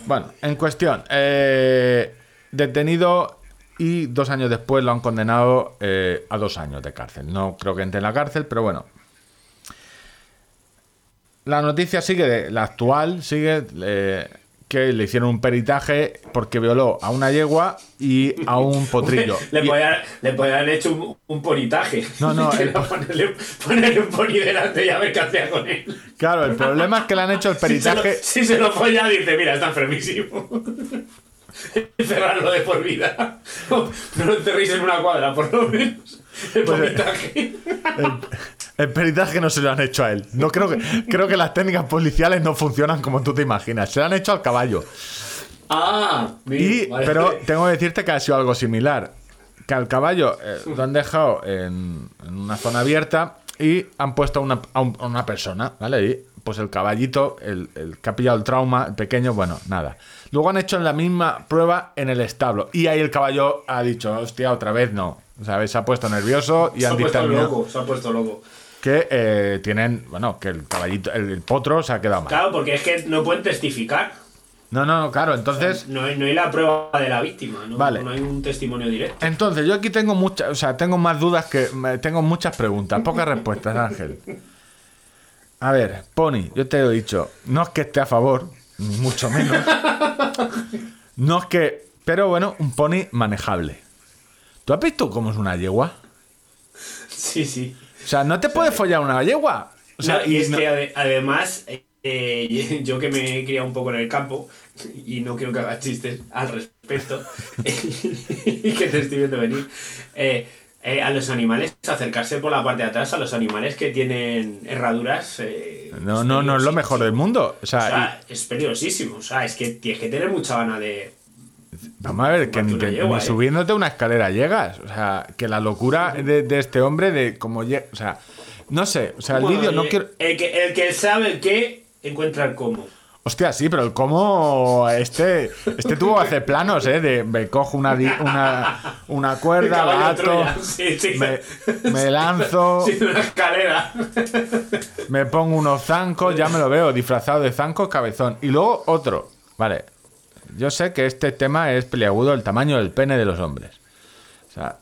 Bueno, en cuestión. eh, detenido y dos años después lo han condenado eh, a dos años de cárcel. No creo que entre en la cárcel, pero bueno. La noticia sigue, de, la actual sigue eh, que le hicieron un peritaje porque violó a una yegua y a un potrillo. Le, podían, le podían haber hecho un, un ponitaje. No, no, el ponerle, ponerle un poni delante y a ver qué hacía con él. claro, el problema es que le han hecho el Si se, lo, peritaje. si se lo folla, dice: Mira, está enfermísimo. Cerrarlo de por vida. No, lo enterréis en una cuadra, por lo menos. El Pues, eh, ponitaje. El, el peritaje no se lo han hecho a él. No creo que creo que las técnicas policiales no funcionan como tú te imaginas. Se lo han hecho al caballo. Ah, mira, Y, vale. pero tengo que decirte que ha sido algo similar. Que al caballo eh, lo han dejado en, en una zona abierta y han puesto a una, a un- a una persona, ¿vale? Y pues el caballito, el, el que ha pillado el trauma, el pequeño, bueno, nada. Luego han hecho la misma prueba en el establo. Y ahí el caballo ha dicho, hostia, otra vez no. ¿Sabes? Se ha puesto nervioso y se ha han puesto dictaminado loco, se ha puesto loco. que eh, tienen, bueno, que el caballito, el, el potro se ha quedado mal. Claro, porque es que no pueden testificar. No, no, no, claro, entonces, No hay, no hay la prueba de la víctima, ¿no? Vale. No hay un testimonio directo. entonces yo aquí tengo muchas, o sea, tengo más dudas que, tengo muchas preguntas, pocas respuestas, Ángel. A ver, Pony, yo te lo he dicho, no es que esté a favor, ni mucho menos. No es que, pero bueno, un pony manejable. ¿Tú has visto cómo es una yegua? Sí, sí. O sea, no te puedes follar una yegua. O sea, No, y y es no- que ade- además, eh, yo que me he criado un poco en el campo y no quiero que hagas chistes al respecto y que te estoy viendo venir, eh, eh, a los animales acercarse por la parte de atrás, a los animales que tienen herraduras. eh, no, no, no es lo mejor del mundo. O O sea, es peligrosísimo. O sea, es que tienes que tener mucha gana de. vamos a ver, que, que ni ¿eh? subiéndote una escalera llegas. O sea, que la locura de, de este hombre de cómo llega. O sea, no sé. O sea, el Bueno, vídeo no quiero. El que, el que sabe el qué encuentra el cómo. Hostia, sí, pero el cómo este, este tuvo hacer planos, ¿eh? De me cojo una, una, una cuerda, la ato, Troya, sí, sí. me, me lanzo, Sí, una escalera. me pongo unos zancos, ya me lo veo, disfrazado de zancos, cabezón. Y luego otro, vale. Yo sé que este tema es peliagudo, el tamaño del pene de los hombres. O sea,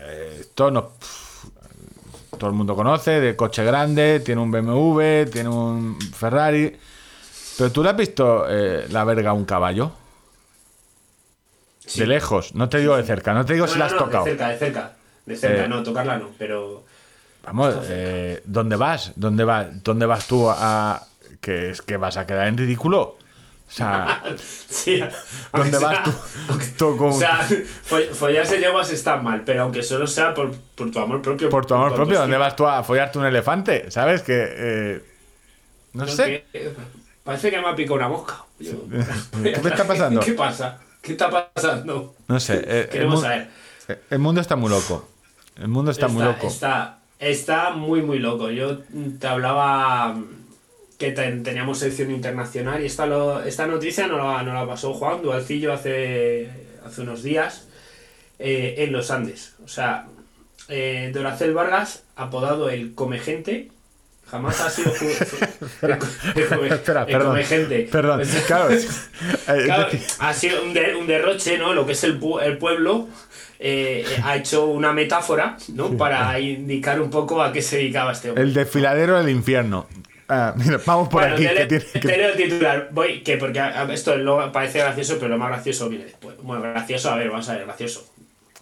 eh, esto no... Todo el mundo conoce, de coche grande, tiene un BMW, tiene un Ferrari. Pero tú le has visto eh, la verga a un caballo? Sí. De lejos, no te digo de cerca, no te digo si No, la has no, tocado. De cerca, de cerca. De cerca, Eh. no, tocarla no, pero. Vamos, eh, ¿dónde vas? ¿Dónde vas? ¿Dónde vas tú a que es que vas a quedar en ridículo? O sea, Sí, ¿dónde vas tú? tú con- O sea, fo- follarse yeguas está mal, pero aunque solo sea por, por tu amor propio. por tu amor propio. ¿dónde vas tú a follarte un elefante? ¿Sabes que eh, no No, sé? que, parece que me ha picado una mosca. Yo- ¿Qué está pasando? ¿Qué pasa? ¿Qué está pasando? No sé. eh, Queremos saber. el mundo está muy loco. El mundo está, muy loco. Está, está muy, muy loco. Yo te hablaba mm, que ten- teníamos sección internacional y esta, lo- esta noticia nos la, nos la pasó Juan Dualcillo hace, hace unos días eh, en los Andes. O sea, eh, Doracel Vargas, apodado el Come Gente, jamás ha sido... Espera, perdón. Gente. Perdón, claro. eh, Claro, ha sido un, de- un derroche, ¿no? Lo que es el, pu- el pueblo eh, eh, ha hecho una metáfora, ¿no? Para indicar un poco a qué se dedicaba este hombre. el desfiladero del infierno. Ah, mira, vamos por Bueno, aquí. te, que leo el titular. Voy, que porque esto lo parece gracioso, pero lo más gracioso viene después. Bueno, gracioso, a ver, vamos a ver, gracioso.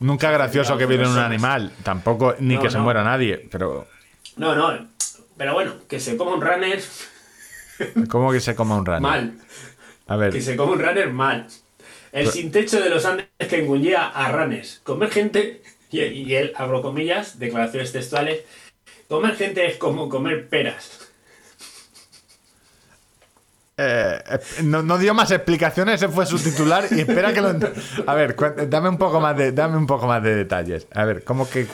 Nunca gracioso que viene un animal. Tampoco ni No, que se no. muera nadie. Pero, No, no, pero bueno, que se coma un runner ¿cómo que se coma un rano? mal. A ver. Que se come un runner mal. El sin techo de los Andes que engullía a runners. Comer gente, y, y él, abro comillas, declaraciones textuales, comer gente es como comer peras. Eh, eh, no, no dio más explicaciones, ese fue su titular y espera que lo... A ver, dame un poco más de, dame un poco más de detalles. A ver, ¿cómo que...?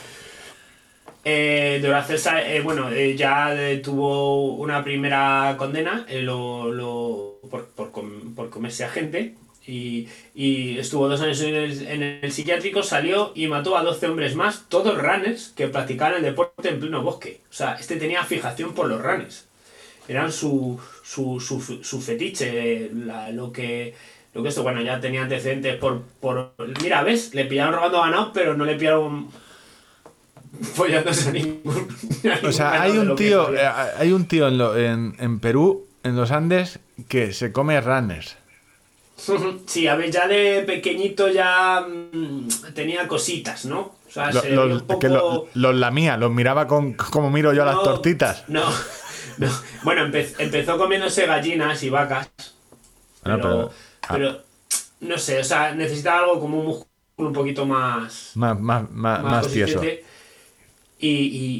Eh, Duracell sa- eh, bueno, eh, ya eh, tuvo una primera condena eh, lo, lo- por, por com- por comerse a gente y, y estuvo dos años en el, psiquiátrico, salió y mató a 12 hombres más, todos runners que practicaban el deporte en pleno bosque. O sea, este tenía fijación por los runners. Eran su, su, su, su fetiche, lo que... Lo que esto, bueno, ya tenía antecedentes por, por... Mira, ¿ves? Le pillaron robando ganado, pero no le pillaron follándose a ningún. a O sea, hay un tío, eh, hay un tío en, lo- en, en Perú, en los Andes, que se come runners. Sí, a ver, ya de pequeñito ya mm, tenía cositas, ¿no? O sea, Lo- se los, un poco... que lo- los lamía, los miraba con como miro yo a las No, tortitas. No, no. Bueno, empe- empezó comiéndose gallinas y vacas. Bueno, pero, pero- ah. pero, no sé, o sea, necesitaba algo como un músculo un poquito más... Más, más, más, más más tieso. Y,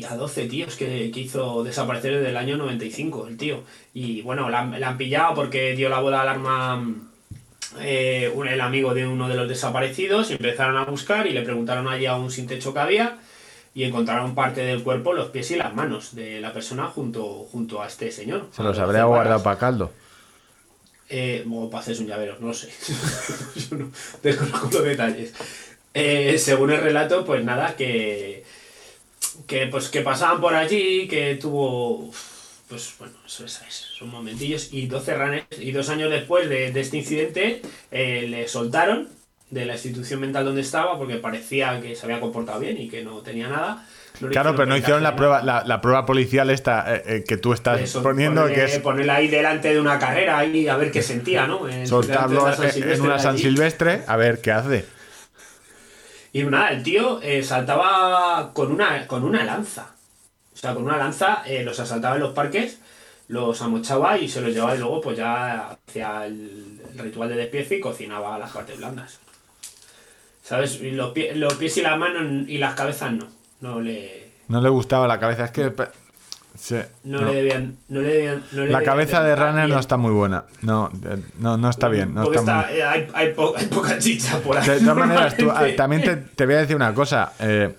y a 12 tíos que, que hizo desaparecer desde el año 95, el tío. Y bueno, la, han- la han pillado porque dio la boda alarma eh, un- el amigo de uno de los desaparecidos. Y empezaron a buscar y le preguntaron allí a un sin techo que había. Y encontraron parte del cuerpo, los pies y las manos de la persona junto, junto a este señor. Se los habría guardado para caldo. Eh, o para hacerse un llavero, no lo sé. Yo no desconozco los detalles. Eh, según el relato, pues nada, que, que pues que pasaban por allí, que tuvo pues bueno, eso es, son momentillos y 12 runners y dos años después de, de este incidente eh, le soltaron de la institución mental donde estaba porque parecía que se había comportado bien y que no tenía nada. No Claro, pero no hicieron la prueba, la, la prueba policial esta eh, eh, que tú estás eso, poniendo, ponerle- que es ponerla ahí delante de una carrera ahí a ver qué sentía, ¿no? En- soltarlo de en- en una San allí. Silvestre, a ver qué hace. Y nada, el tío eh, saltaba con una, con una lanza. O sea, con una lanza eh, los asaltaba en los parques, los amochaba y se los llevaba y luego pues ya hacía el, ritual de despiece y cocinaba las partes blandas. ¿Sabes? Los, pie- los pies y las manos y las cabezas no. No le, No le gustaba la cabeza, es que... sí, no no. le debían... No le debían no le La cabeza de Runner no está muy buena. No, eh, no, no está bien. No Porque está está- muy... eh, hay, hay po- hay poca chicha por ahí. De todas maneras, tú, también te, te voy a decir una cosa. eh,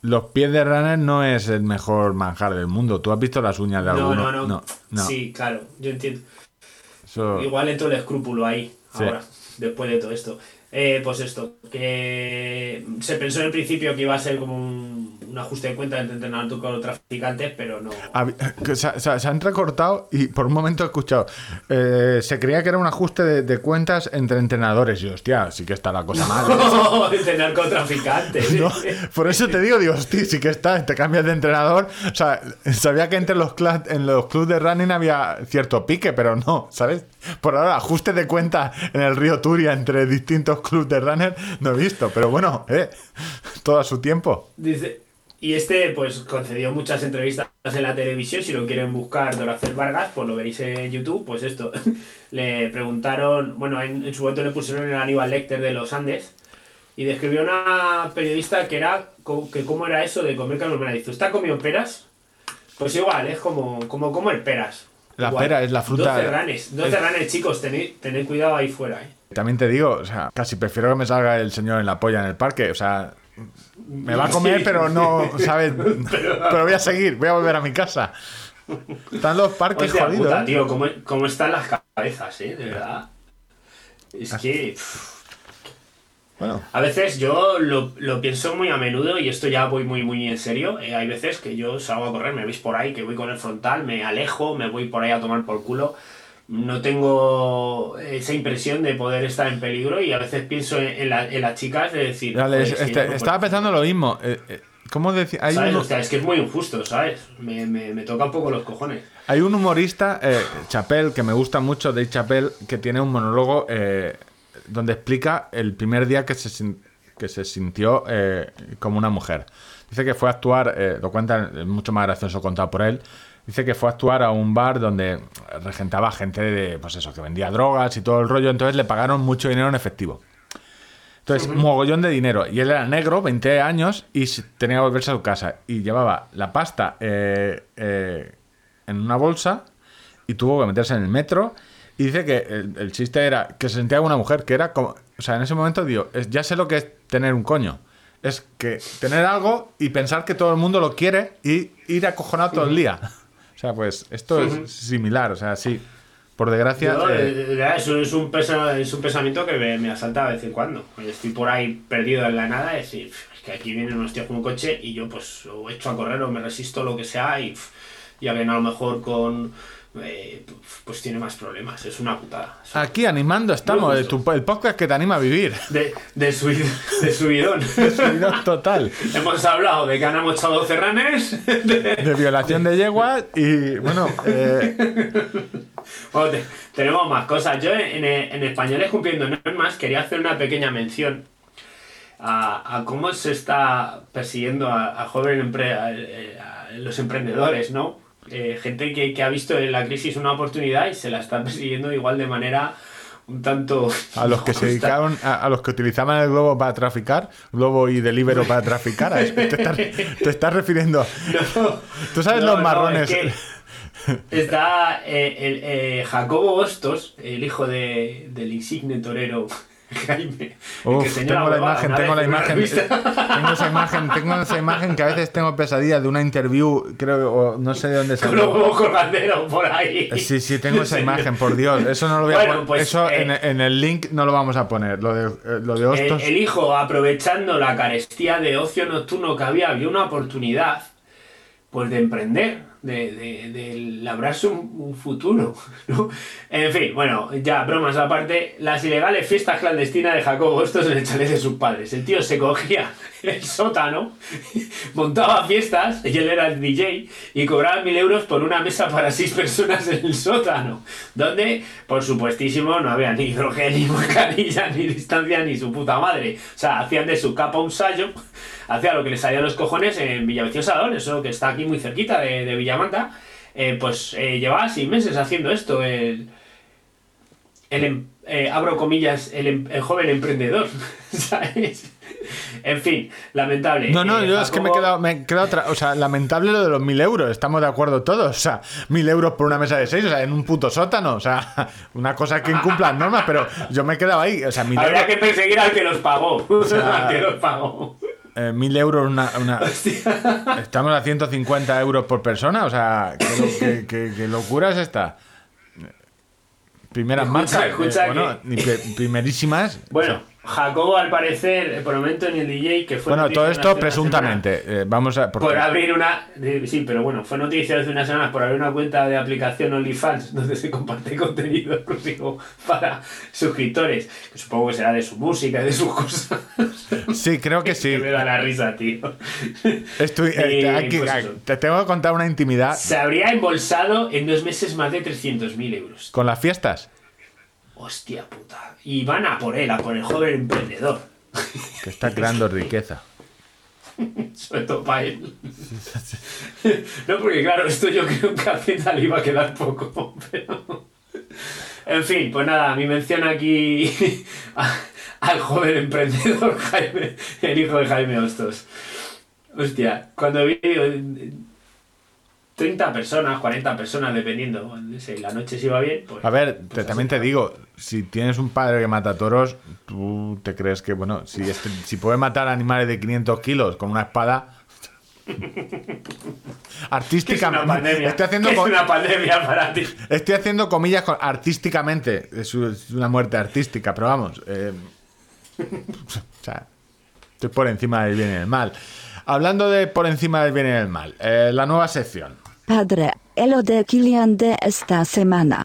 los pies de Runner no es el mejor manjar del mundo. ¿Tú has visto las uñas de No, alguno? no, no, no. Sí, claro, yo entiendo. Igual entró el escrúpulo ahí, Sí. ahora, después de todo esto. Eh, pues esto, que se pensó en el principio que iba a ser como un, un ajuste de cuentas entre entrenador con los traficantes, pero no. Se, se- se han recortado y por un momento he escuchado. eh, se creía que era un ajuste de, de cuentas entre entrenadores. Y hostia, sí que está la cosa mal. de narcotraficantes. No, por eso te digo, digo, hostia, sí que está, te cambias de entrenador. O sea, sabía que entre los cla- en los clubes de running había cierto pique, pero no, ¿sabes? Por ahora, ajuste de cuenta en el río Turia entre distintos clubes de runner no he visto, pero bueno, eh, todo a su tiempo. Dice, y este, pues, concedió muchas entrevistas en la televisión. Si lo quieren buscar, Doracel Vargas, pues lo veréis en YouTube. Pues esto, le preguntaron, bueno, en, en su momento le pusieron el Aníbal Lecter de los Andes. Y describió una periodista que era, que cómo era eso de comer carne Dice, ¿usted ha comido peras? Pues igual, es como, como comer peras. La Igual. pera es la fruta- 12 ranes, 12 ranes, chicos, tened, tened cuidado ahí fuera, eh. También te digo, o sea, casi prefiero que me salga el señor en la polla en el parque, o sea, me va a comer, Sí. pero no, ¿sabes? Pero voy a seguir, voy a volver a mi casa. Están los parques Hostia jodidos. puta, ¿eh? tío, ¿cómo, cómo están las cabezas, eh? De verdad. Es que... pff, Bueno, A veces yo lo, lo pienso muy a menudo y esto ya voy muy muy en serio. Eh, hay veces que yo salgo a correr, me veis por ahí, que voy con el frontal, me alejo, me voy por ahí a tomar por culo. No tengo esa impresión de poder estar en peligro y a veces pienso en, en la- en las chicas de decir... dale, "Joder, es que este, no puedo". estaba pensando lo mismo. eh, eh, ¿Cómo decir? Hay, ¿Sabes? uno- O sea, es que es muy injusto, ¿sabes? Me, me, me toca un poco los cojones. hay un humorista, eh, Chapel, que me gusta mucho, Dave Chapel, que tiene un monólogo eh, donde explica el primer día que se, que se sintió como una mujer. Dice que fue a actuar, lo cuenta, es mucho más gracioso contado por él. Dice que fue a actuar a un bar donde regentaba gente de, pues eso, que vendía drogas y todo el rollo. Entonces le pagaron mucho dinero en efectivo. Entonces, un mogollón de dinero. Y él era negro, 20 años, y tenía que volverse a su casa. Y llevaba la pasta eh, eh, en una bolsa y tuvo que meterse en el metro. Y dice que el, el chiste era que se sentía una mujer, que era como. O sea, en ese momento digo, es- ya sé lo que es tener un coño. Es que tener algo y pensar que todo el mundo lo quiere y ir acojonado todo el día. O sea, pues esto es similar. O sea, sí. Por desgracia. Yo, eh, eh, es un, pesa- es un pensamiento que me, me asalta de vez en cuando. Estoy por ahí perdido en la nada, es decir, "Pf, es que aquí vienen unos tíos con un coche y yo pues o echo a correr o me resisto lo que sea y ya ven a lo mejor con... eh, pues tiene más problemas, es una putada. Es aquí animando estamos. Muy El, tu- el podcast que te anima a vivir. De, de, de subidón. Subidón total. Hemos hablado de que han amochado 12 ranes. de- De violación de yeguas y bueno, eh, Bueno, te- tenemos más cosas. Yo en, en Españoles Cumpliendo Normas quería hacer una pequeña mención a, a cómo se está persiguiendo a, a jóvenes empre- a- eh, a los emprendedores, ¿no? Eh, gente que, que ha visto en la crisis una oportunidad y se la está persiguiendo igual de manera un tanto... a los que se dedicaron, a, a los que utilizaban el globo para traficar, globo y delibero para traficar, a eso te estás, te estás refiriendo. Tú sabes No, los no, marrones. es que está eh, el, eh, Jacobo Hostos, el hijo de, del insigne torero Jaime. Uf, tengo la imagen, tengo la imagen, tengo esa imagen, tengo esa imagen que a veces tengo pesadillas de una interview, creo, o no sé de dónde Con salió. huevos colganderos por ahí. Sí, sí, tengo esa imagen, por Dios. Eso no lo voy a Bueno, poner. pues, eso eh, en, en el link no lo vamos a poner. Lo de, eh, lo de El, Hostos. el hijo, aprovechando la carestía de ocio nocturno que había, vio una oportunidad pues de emprender. De, de, de labrarse un, un futuro. ¿no? En fin, bueno, ya bromas aparte, las ilegales fiestas clandestinas de Jacobo, estos en el chalet de sus padres. El tío se cogía el sótano, montaba fiestas, y él era el DJ, y cobraba mil euros por una mesa para seis personas en el sótano, donde, por supuestísimo, no había ni hidrógeno, ni mascarilla, ni distancia, ni su puta madre. O sea, hacían de su capa un sallo, hacía lo que les salía los cojones en Villaviciosa Salón, eso que está aquí muy cerquita de, de Villamanta, eh, pues eh, llevaba seis meses haciendo esto, el, el em- eh, abro comillas, el, em- el joven emprendedor, ¿sabes? En fin, lamentable. No, no, Eh, yo es que me he quedado, me he quedado otra. O sea, lamentable lo de los mil euros. Estamos de acuerdo todos. O sea, mil euros por una mesa de seis, o sea, en un puto sótano. O sea, una cosa que incumpla las normas, pero yo me he quedado ahí. O sea, mil Habría euros. que perseguir al que los pagó. sea, al que los pagó. Eh, mil euros una. Estamos a 150 euros por persona. O sea, ¿qué, lo- qué- qué- qué locura es esta? Primeras Escucha, marcas. eh, escucha bueno, que- primerísimas. Bueno, Jacobo al parecer, eh, por el momento en el DJ que fue Bueno, todo esto presuntamente. eh, vamos a. porque- Por abrir una. sí, pero bueno, fue noticia hace unas semanas por abrir una cuenta de aplicación OnlyFans donde se comparte contenido exclusivo para suscriptores. Que supongo que será de su música de sus cosas. Sí, creo que sí. que me da la risa, tío. Estoy, eh, aquí- pues te tengo que contar una intimidad Se habría embolsado en dos meses más de 300.000 euros. con las fiestas. Hostia puta. Y van a por él, a por el joven emprendedor. Que está creando riqueza. Sobre todo para él. no, porque claro, esto yo creo que a Hacienda le iba a quedar poco, pero... En fin, pues nada, mi mención aquí a- al joven emprendedor Jaime, el hijo de Jaime Hostos. Hostia, cuando vi 30 personas, 40 personas, dependiendo, si la noche se iba bien, pues... A ver, pues te- también te digo, si tienes un padre que mata toros, tú te crees que, bueno, si, este- si puede matar animales de 500 kilos con una espada... ¿Qué es Artísticamente. pandemia? Estoy haciendo, ¿Qué es una pandemia para ti? estoy haciendo comillas con- artísticamente. Es es una muerte artística, pero vamos. eh, o sea, estoy por encima del bien y del mal. Hablando de por encima del bien y del mal, eh, la nueva sección. Padre, el de Kilian de esta semana.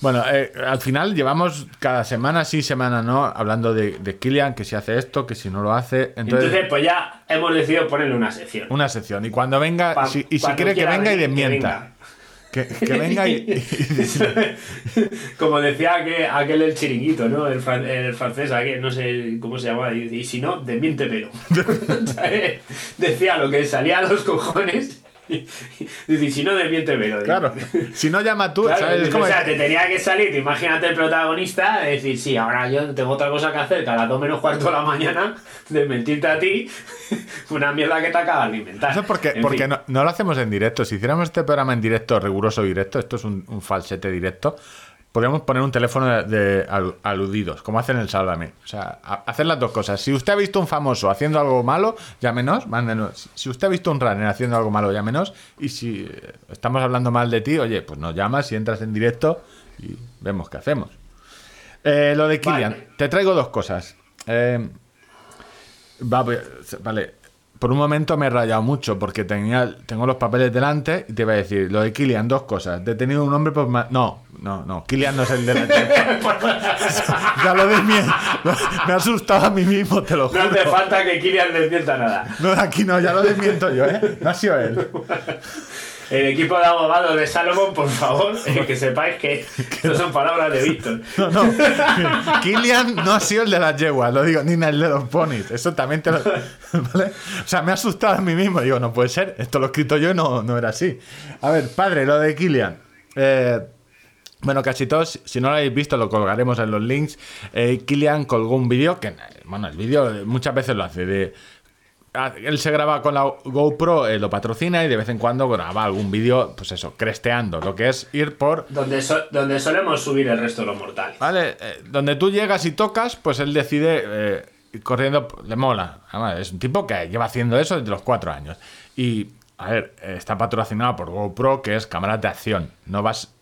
Bueno, eh, al final llevamos cada semana, sí, semana no, hablando de, de Killian, que si hace esto, que si no lo hace. Entonces, Entonces, pues ya hemos decidido ponerle una sección. una sección. Y cuando venga, Pa- si- y si quiere que venga y venir, desmienta. Que, que venga y, y- Como decía aquel, aquel el chiringuito, ¿no? El, fran- el francés, aquel, no sé cómo se llama, y, y si no, desmiente pero. ¿Sabes? decía lo que salía a los cojones, y si no, desmiente pero. Claro, si no llama tú, Claro, ¿sabes? O sea, te tenía que salir, te imagínate el protagonista, de decir, sí, ahora yo tengo otra cosa que hacer, que a las 2 menos cuarto de la mañana, desmentirte a ti, una mierda que te acabas de inventar. Eso porque, En porque no, no lo hacemos en directo. Si hiciéramos este programa en directo, riguroso directo, esto es un, un falsete directo, podríamos poner un teléfono de, de alu- aludidos, como hacen el Sálvame. O sea, a- hacer las dos cosas. Si usted ha visto un famoso haciendo algo malo, llámenos, mándenos. Si usted ha visto un runner haciendo algo malo, llámenos. Y si eh, estamos hablando mal de ti, oye, pues nos llamas y entras en directo y vemos qué hacemos. Eh, lo de Kilian, Vale. te traigo dos cosas. Eh, Va, vale. Por un momento me he rayado mucho porque tenía, tengo los papeles delante y te iba a decir lo de Kilian, dos cosas. Detenido un hombre por No, no, no. Kilian no es el de la Ya lo desmiento. Me ha asustado a mí mismo, te lo No juro. hace falta que Kylian desmienta nada. No, aquí no, ya lo desmiento yo, ¿eh? No ha sido él. El equipo de abogados de Salomón, por favor, eh, que sepáis que no son palabras de Víctor. No, no. Kilian no ha sido el de las yeguas, lo digo, ni el de los ponis. Eso también te lo. ¿Vale? O sea, me ha asustado a mí mismo. Digo, no puede ser. Esto lo he escrito yo y no, no era así. A ver, padre, lo de Kilian. Eh, bueno, casi todos, si no lo habéis visto, lo colgaremos en los links. Eh, Kilian colgó un vídeo que, bueno, el vídeo muchas veces lo hace de. Ah, Él se graba con la GoPro, eh, lo patrocina y de vez en cuando graba algún vídeo, pues eso, cresteando, lo que es ir por Donde, so- donde solemos subir el resto de los mortales. Vale, eh, donde tú llegas y tocas, pues él decide eh, ir corriendo, le mola. Además, es un tipo que lleva haciendo eso desde los cuatro años. Y, a ver, está patrocinado por GoPro, que es cámaras de acción. No vas.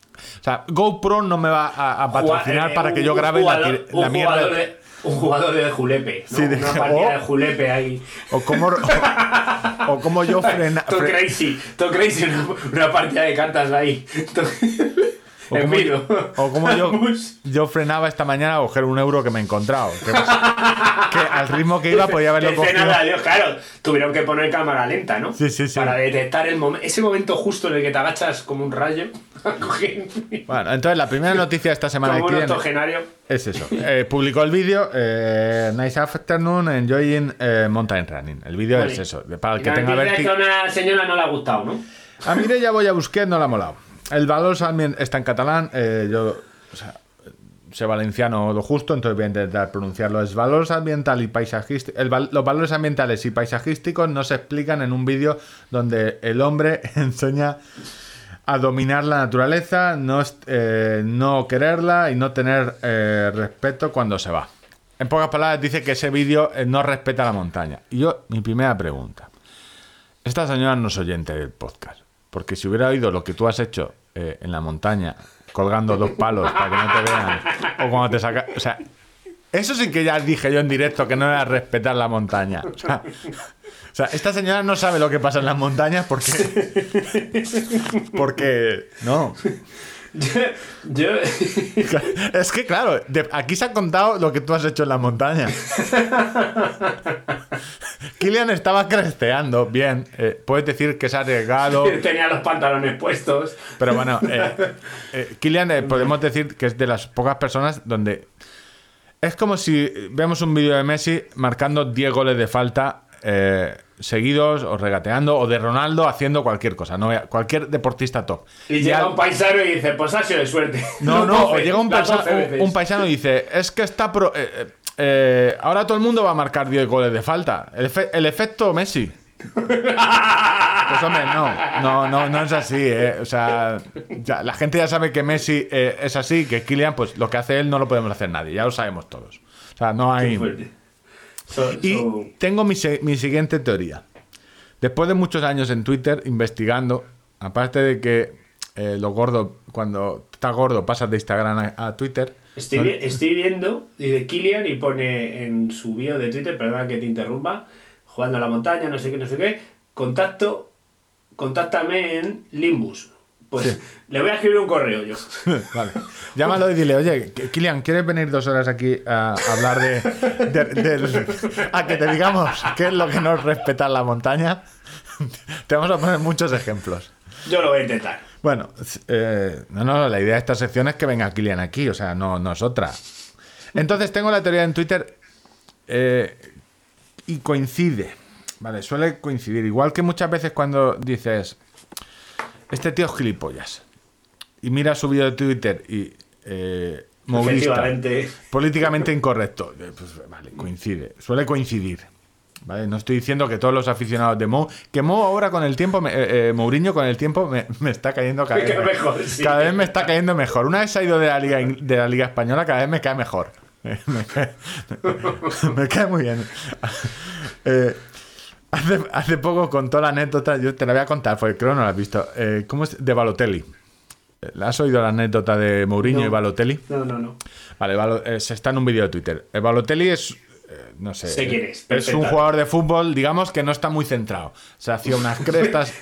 O sea, GoPro no me va a, a patrocinar para que yo grabe la, jugador- un la mierda. de- un jugador de julepe, ¿no? Sí, de- una partida de julepe ahí. O como, o, o como yo frena, Todo fre- crazy, todo crazy, una, una partida de cartas ahí. Todo- O como, vilo. o como yo, yo frenaba esta mañana a coger un euro que me he encontrado. Que, que al ritmo que iba podía haberlo cogido. nada, Dios, claro, tuvieron que poner cámara lenta, ¿no? Sí, sí, sí. Para detectar el ese momento justo en el que te agachas como un rayo Bueno, entonces la primera noticia de esta semana de como es eso. Eh, publicó el vídeo eh, Nice Afternoon Enjoying eh, Mountain Running. El vídeo Vale. es eso. Para el que la tenga vértigo. que a una señora no le ha gustado, ¿no? A mí ya voy a buscar, no la ha molado. El valor también está en catalán. eh, yo, o sea, sé valenciano lo justo, entonces voy a intentar pronunciarlo. Es valores ambiental y paisajísticos. los valores ambientales y paisajísticos no se explican en un vídeo donde el hombre enseña a dominar la naturaleza, no, eh, no quererla y no tener eh, respeto cuando se va. En pocas palabras, dice que ese vídeo eh, no respeta la montaña. Y yo, mi primera pregunta. Esta señora no es oyente del podcast. Porque si hubiera oído lo que tú has hecho en la montaña, colgando dos palos para que no te vean, o cuando te sacas. O sea, eso sí que ya dije yo en directo que no era respetar la montaña. O sea, o sea, esta señora no sabe lo que pasa en las montañas porque. Porque. No. Yo, yo Es que, claro, de- aquí se ha contado lo que tú has hecho en la montaña. Kilian estaba cresteando, bien. eh, puedes decir que se ha arriesgado. tenía los pantalones puestos. Pero bueno, eh, eh, Kylian, eh, podemos decir que es de las pocas personas donde. Es como si vemos un vídeo de Messi marcando 10 goles de falta eh, seguidos, o regateando, o de Ronaldo haciendo cualquier cosa, ¿no? Cualquier deportista top. Y llega al- un paisano y dice, pues ha sido de suerte. no, no, o 12, llega un, las paisa- 12 un- paisano y dice, es que está... pro- eh, eh, eh, ahora todo el mundo va a marcar 10 goles de falta. El, efe- el efecto Messi. Pues hombre, no, no, no, no es así, ¿eh? O sea, ya- la gente ya sabe que Messi eh, es así, que Kylian, pues lo que hace él no lo podemos hacer nadie, ya lo sabemos todos. O sea, no hay... So- Y tengo mi, mi siguiente teoría. Después de muchos años en Twitter investigando, aparte de que eh, lo gordo, cuando estás gordo pasas de Instagram a, a Twitter. Estoy, ¿no? estoy viendo, dice Kilian, y pone en su bio de Twitter, perdona que te interrumpa, jugando a la montaña, no sé qué, no sé qué, contacto, contáctame en Limbus. Pues le voy a escribir un correo yo. Vale. Llámalo y dile, oye, Kilian, ¿quieres venir dos horas aquí a hablar de, a que te digamos qué es lo que no es respetar la montaña? Te vamos a poner muchos ejemplos. Yo lo voy a intentar. Bueno, eh, no, no, la idea de esta sección es que venga Kilian aquí, o sea, no, no es otra. Entonces tengo la teoría en Twitter eh, y coincide, ¿vale? Suele coincidir. Igual que muchas veces cuando dices, este tío es gilipollas, y mira su vídeo de Twitter y... Eh, políticamente incorrecto. Eh, Pues vale, coincide, suele coincidir. ¿Vale? No estoy diciendo que todos los aficionados de Mou, que Mou ahora con el tiempo, me- eh, eh, Mourinho con el tiempo me, me está cayendo cada vez, mejor, sí. cada vez me está cayendo mejor. Una vez ha ido de la liga de la liga española, cada vez me cae mejor. Me cae, me cae muy bien. Eh, hace, hace poco contó la anécdota, yo te la voy a contar, porque creo que no la has visto. Eh, ¿Cómo es? De Balotelli. Eh, ¿Has oído la anécdota de Mourinho No. y Balotelli? No, no, no. Vale, Balo- eh, se está en un vídeo de Twitter. El Balotelli es. no sé. Sé quién es, Es un jugador de fútbol, digamos, que no está muy centrado. Se hacía unas crestas.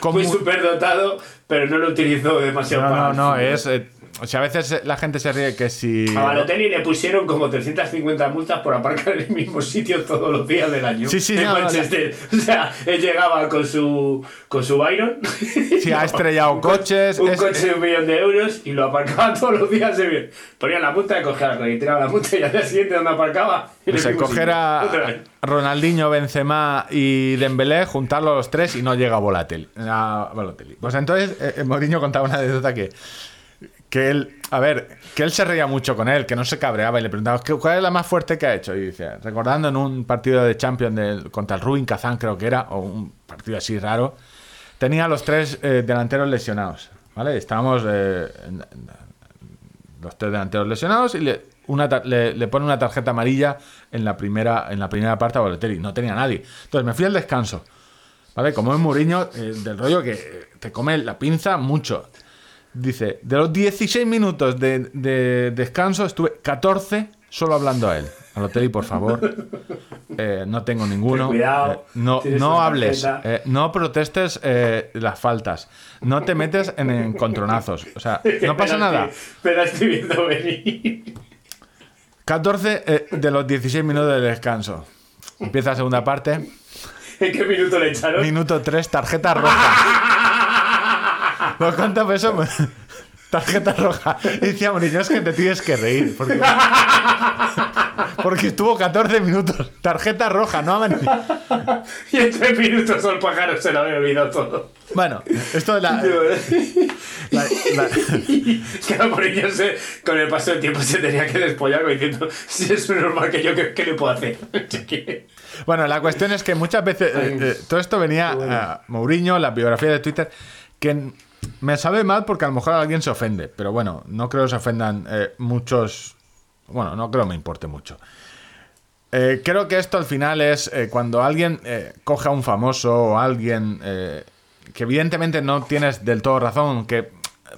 con Fui mu- súper dotado, pero no lo utilizó demasiado no, para no, no, es. eh, o sea, a veces la gente se ríe que si. A Balotelli le pusieron como 350 multas por aparcar en el mismo sitio todos los días del año. Sí, sí, en no. O sea, él llegaba con su con su Byron. Si ha estrellado coches. un es- coche de un millón de euros y lo aparcaba todos los días. Se ponía la multa y cogía la retiraba la multa y al día siguiente donde aparcaba. en el se mismo coger a. Ronaldinho, Benzema y Dembélé, juntarlos los tres y no llega a Balotelli. a Balotelli. Pues entonces eh, eh, Mourinho contaba una anécdota que que él, a ver, que él se reía mucho con él, que no se cabreaba y le preguntaba "¿Qué- cuál es la más fuerte que ha hecho y dice, recordando en un partido de Champions del- contra el Rubin Kazán creo que era o un partido así raro, tenía los tres eh, delanteros lesionados, ¿vale? Estábamos eh, los tres delanteros lesionados y le, le, pone una tarjeta amarilla en la primera, en la primera parte a Balotelli. No tenía nadie. Entonces me fui al descanso. ¿Vale? Como es Mourinho, eh, del rollo que te come la pinza mucho. Dice, de los 16 minutos de, de descanso estuve 14 solo hablando a él, a Balotelli, por favor. Eh, no tengo ninguno. Cuidado, Eh, no no hables. eh, no protestes las faltas. No te metes en encontronazos. O sea, no pasa nada. Pero estoy viendo venir. 14 eh, de los 16 minutos de descanso. Empieza la segunda parte. ¿En qué minuto le echaron? Minuto 3, tarjeta roja. ¿Por cuánto peso? Tarjeta roja. Y decía Mourinho, es que te tienes que reír. Porque, porque estuvo 14 minutos. Tarjeta roja, no ha. Y en tres minutos al pájaro se lo había olvidado todo. Bueno, esto es la, la- la- Claro, por ello se, con el paso del tiempo se tenía que despollar diciendo si es normal que yo, ¿qué, qué le puedo hacer? Bueno, la cuestión es que muchas veces eh, eh, todo esto venía a Mourinho, la biografía de Twitter, que me sabe mal porque a lo mejor alguien se ofende, pero bueno, no creo que se ofendan eh, muchos. Bueno, no creo que me importe mucho. Eh, creo que esto al final es eh, cuando alguien eh, coge a un famoso o alguien que evidentemente no tienes del todo razón, que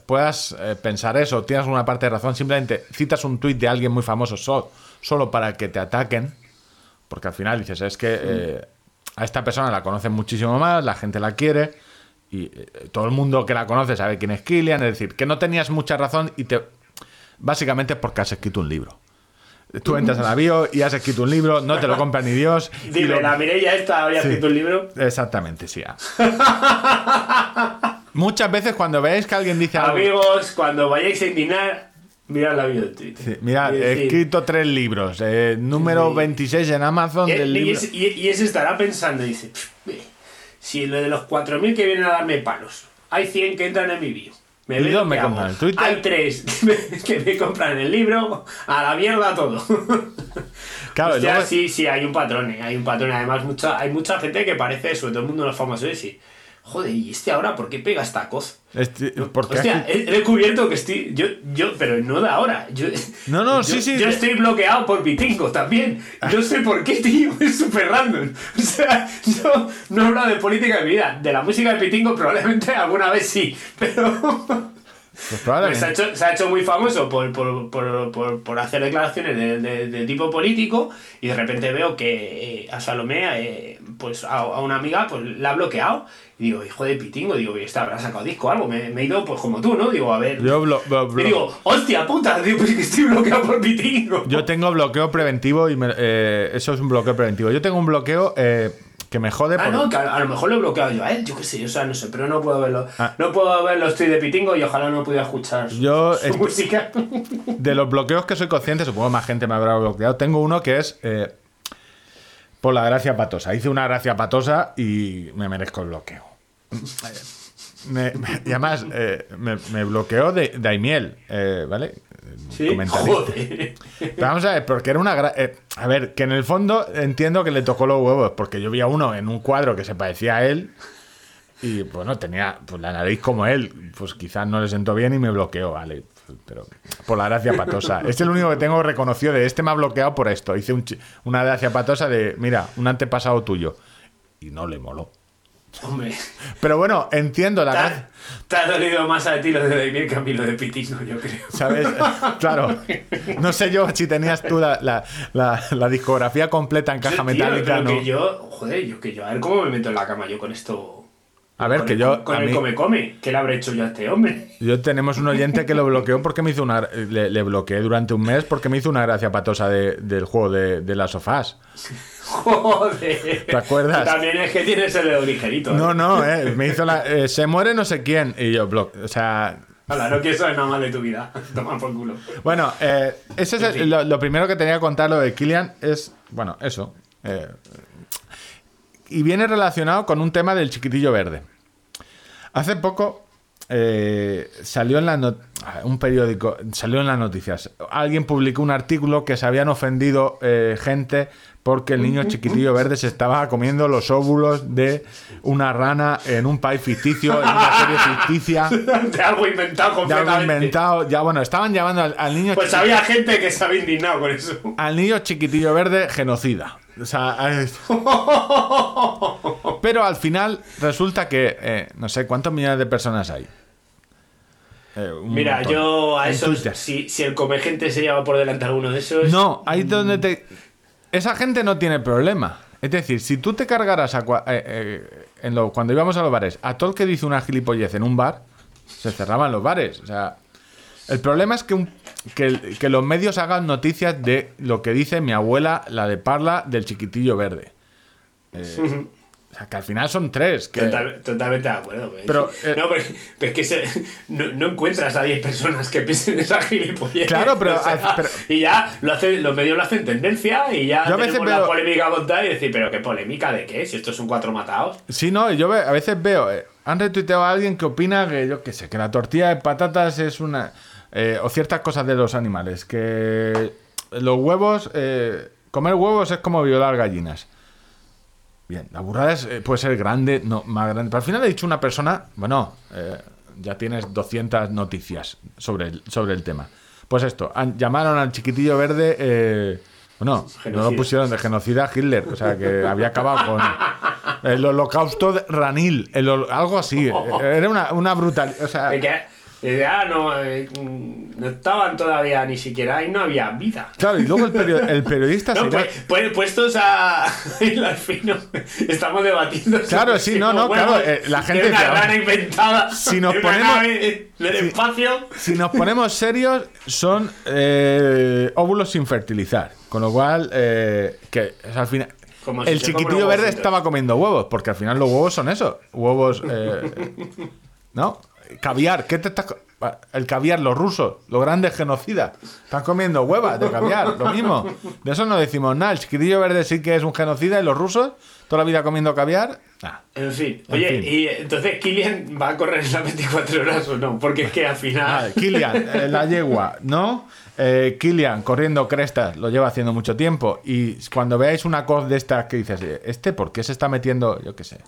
puedas pensar eso, tienes una parte de razón, simplemente citas un tuit de alguien muy famoso so- solo para que te ataquen, porque al final dices, es que a esta persona la conocen muchísimo más, la gente la quiere y eh, todo el mundo que la conoce sabe quién es Killian, es decir, que no tenías mucha razón y te... Básicamente porque has escrito un libro. Tú entras a la bio y has escrito un libro, no te lo compra ni Dios. y Dime, lo- la Mireia esta había Sí. escrito un libro. Exactamente, sí. Muchas veces cuando veáis que alguien dice algo... Amigos, cuando vayáis a indignar, mirad la vida de Twitter. Sí, mirad, Y he escrito tres libros. eh, número Sí. 26 en Amazon y, del y libro... y- y ese estará pensando, dice, "Pff, eh, si lo de los 4.000 que vienen a darme palos, hay 100 que entran en mi bio. Me ¿Y qué me compran? Hay tres que me, compran el libro, a la mierda todo. Claro, Hostia, luego- sí, sí, hay un patrón, eh, hay un patrón. Además, mucha, hay mucha gente que parece, sobre todo el mundo de los famosos, dice, joder, ¿y este ahora por qué pega esta cosa? Este- porque Hostia, he, he descubierto que estoy. Yo, yo, pero no de ahora. Yo, No, no, yo- sí, sí. Yo estoy bloqueado por Pitingo también. No sé por qué, tío. Es súper random. O sea, yo no he hablado de política en mi vida. De la música de Pitingo, probablemente alguna vez sí. Pero. pues Pues se, ha hecho, se ha hecho muy famoso por, por, por, por, hacer declaraciones de, de- de tipo político y de repente veo que eh, a Salomé, eh, pues a, a una amiga, pues la ha bloqueado. Y digo, hijo de pitingo, digo, ¿y esta habrá sacado disco o algo? Me, me he ido pues como tú, ¿no? Digo, a ver. Yo, blo- blo- y blo- digo, hostia puta, digo, pues que estoy bloqueado por pitingo. yo tengo bloqueo preventivo y me- eh, eso es un bloqueo preventivo. Yo tengo un bloqueo eh, que me jode Ah, por- no, que a, a lo mejor lo he bloqueado yo a él, yo qué sé, o sea, no sé, pero no puedo verlo. Ah. No puedo verlo, estoy de pitingo y ojalá no pudiera escuchar su, Yo su música. De los bloqueos que soy consciente, supongo que más gente me habrá bloqueado. Tengo uno que es eh, por la gracia patosa. Hice una gracia patosa y me merezco el bloqueo. Me- me- y además, eh, me, me bloqueó de Daimiel, eh, ¿vale? Sí, Comentarista. joder. Pero vamos a ver, porque era una... gra- eh, a ver, que en el fondo entiendo que le tocó los huevos, porque yo vi a uno en un cuadro que se parecía a él y, bueno, tenía pues, la nariz como él. Pues quizás no le sentó bien y me bloqueó, vale. Pero por la gracia patosa. Es el único que tengo reconocido de este me ha bloqueado por esto. Hice un una gracia patosa de, mira, un antepasado tuyo. Y no le moló. Hombre, Pero bueno, entiendo la te ha, te ha dolido más a ti lo de Daimiel que a mí lo de Pitingo, yo creo. ¿Sabes? Claro. No sé yo si tenías tú la, la- la- la discografía completa en caja Yo, tío, metálica, pero ¿no? que yo, joder, yo que yo, a ver cómo me meto en la cama yo con esto. A ver, con que el- yo- Con a el mí- come come, ¿qué le habré hecho yo a este hombre? Yo tenemos un oyente que lo bloqueó porque me hizo una. Le, le bloqueé durante un mes porque me hizo una gracia patosa de- del juego de, de las sofás. Joder. ¿Te acuerdas? También es que tienes el dedo ligerito. ¿eh? No, no, eh, me hizo la. eh, se muere no sé quién. Y yo, blo- O sea. Hala, no quiero saber nada más de tu vida. Toma por culo. Bueno, eh, ese es el- lo, lo primero que tenía que contar lo de Killian es. Bueno, eso. Y viene relacionado con un tema del chiquitillo verde. Hace poco eh, salió en la not- un periódico, salió en las noticias. Alguien publicó un artículo que se habían ofendido eh, gente porque el niño chiquitillo verde se estaba comiendo los óvulos de una rana en un país ficticio, en una serie ficticia, De algo inventado de algo inventado. Ya bueno, estaban llamando al, al niño Pues había gente que se había indignado con eso. al niño chiquitillo verde genocida. O sea, pero al final resulta que eh, no sé cuántos millones de personas hay. Eh, Mira, montón. yo a Twitter. si, si el come gente se lleva por delante alguno de esos. No, ahí es donde te. esa gente no tiene problema. Es decir, si tú te cargaras a cua- eh, eh, en lo- cuando íbamos a los bares a todo el que dice una gilipollez en un bar, se cerraban los bares. O sea, el problema es que, un- que, los medios hagan noticias de lo que dice mi abuela, la de Parla, del chiquitillo verde. Eh, o sea, que al final son tres. Que, Total- totalmente de acuerdo. Pero, eh, no, pero, pero es que se- no, no encuentras a 10 personas que piensen esa gilipollez. Claro, pero- O sea, pero- y ya lo hace, los medios lo hacen tendencia y ya Yo a veces tenemos la veo- polémica montada y decir, pero qué polémica de qué, si estos son cuatro matados. Sí, no, yo a veces veo, eh, han retuiteado a alguien que opina que, yo qué sé, que la tortilla de patatas es una... eh, o ciertas cosas de los animales, que los huevos, eh, comer huevos es como violar gallinas. Bien, la burrada es, eh, puede ser grande, no, más grande. Pero al final ha dicho una persona, bueno, eh, ya tienes 200 noticias sobre el, sobre el tema. Pues esto, han- llamaron al chiquitillo verde, eh, bueno, no lo pusieron de genocida a Hitler, o sea, que había acabado con el holocausto de Ranil, el algo así. Era una, una brutal, o sea, Ah, no, eh, no estaban todavía ni siquiera ahí, no había vida. claro, y luego el, perio- el periodista No, se pues, pues- puestos a hilar fino, estamos debatiendo. Claro, sí, no, no, claro, eh, la gente una dice, rana inventada. si nos ponemos- nave del si- espacio. Si nos ponemos serios, son eh, óvulos sin fertilizar. Con lo cual, eh, que o sea, al final. Como el chiquitillo verde estaba comiendo huevos, porque al final los huevos son eso. Huevos. ¿No? Caviar, ¿qué te estás.? co- El caviar, los rusos, los grandes genocidas, están comiendo huevas de caviar, lo mismo. De eso no decimos nada. El chiquitillo verde sí que es un genocida y los rusos, toda la vida comiendo caviar. nah. En fin, En oye, fin. y entonces Kilian va a correr en las 24 horas o no, porque es que al Ah, final. Kilian, eh, la yegua, ¿no? Eh, Kilian corriendo crestas, lo lleva haciendo mucho tiempo. Y cuando veáis una cosa de estas que dices, eh, ¿este por qué se está metiendo? Yo qué sé.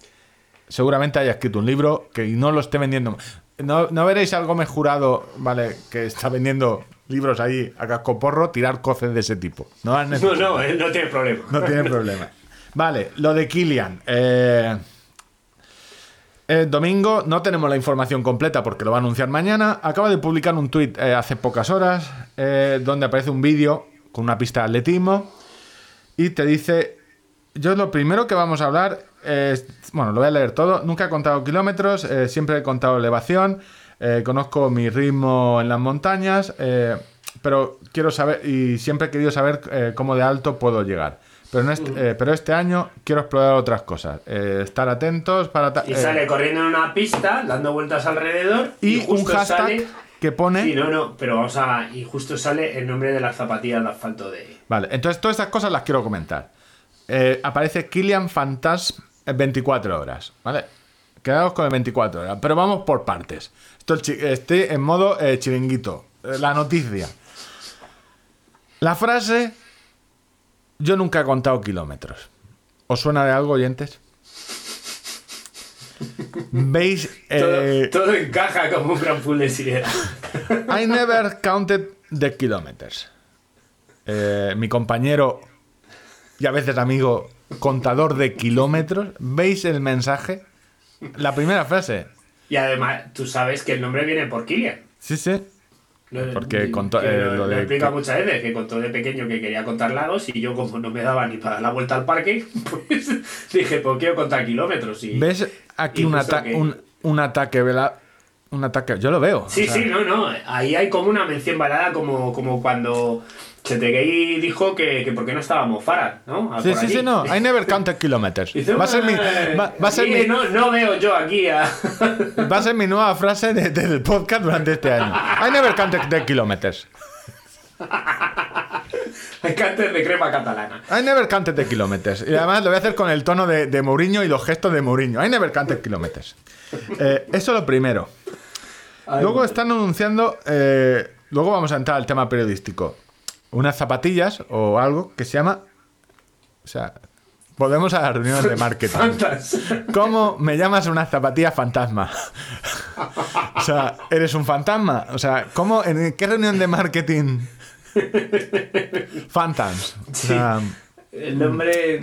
Seguramente haya escrito un libro que no lo esté vendiendo. No, no veréis algo mejurado, ¿vale? Que está vendiendo libros ahí a cascoporro, tirar coces de ese tipo. No, No, no, él no tiene problema. no tiene problema. Vale, lo de Kilian. Eh, el domingo no tenemos la información completa porque lo va a anunciar mañana. Acaba de publicar un tuit eh, hace pocas horas eh, donde aparece un vídeo con una pista de atletismo y te dice, yo lo primero que vamos a hablar es, bueno, lo voy a leer todo, nunca he contado kilómetros, eh, siempre he contado elevación, eh, conozco mi ritmo en las montañas, eh, pero quiero saber, y siempre he querido saber eh, cómo de alto puedo llegar. Pero, en este, eh, pero este año quiero explorar otras cosas, eh, estar atentos para... Y eh, sale corriendo en una pista, dando vueltas alrededor. y un hashtag sale- que pone... Sí, no, no, pero vamos a. Y justo sale el nombre de las zapatillas de asfalto de. Vale, entonces todas estas cosas las quiero comentar. Eh, aparece Kilian Fantasm 24 horas, ¿vale? Quedaos con el 24 horas, pero vamos por partes. Esto estoy en modo eh, chiringuito. Eh, la noticia. La frase, yo nunca he contado kilómetros. ¿Os suena de algo, oyentes? ¿Veis? Todo, eh, todo encaja como un gran sidera. I never counted the kilometers. Eh, mi compañero y a veces amigo contador de kilómetros, ¿veis el mensaje? La primera frase. Y además, tú sabes que el nombre viene por Kilian. Sí, sí. Lo- Porque contó- eh, lo, lo que- muchas veces que contó de pequeño que quería contar lados y yo como no me daba ni para dar la vuelta al parque, pues dije, pues quiero contar kilómetros y... ¿Ves aquí y un, ata- que- un, un ataque vela- Un ataque. Yo lo veo. Sí, o sea, sí, no, no. Ahí hay como una mención balada como, como cuando Chetegui dijo que, que por qué no estábamos Farad, ¿no? Ah, Sí, sí, allí. sí, no. I never counted kilometers. Dice, Va a ser mi, "Eh, va, va a ser mi, no, no veo yo aquí a... va a ser mi nueva frase de- del podcast durante este año. I never counted the kilometers. Cánter de crema catalana. I never counted the kilometers. Y además lo voy a hacer con el tono de, de Mourinho y los gestos de Mourinho. I never counted kilometers. Eh, eso lo primero. Luego están anunciando. eh, luego vamos a entrar al tema periodístico. Unas zapatillas o algo que se llama. O sea, volvemos a las reuniones de marketing. Fantas. ¿Cómo me llamas unas zapatillas fantasma? o sea, ¿eres un fantasma? O sea, ¿cómo, ¿en qué reunión de marketing? Phantoms. O sea, El nombre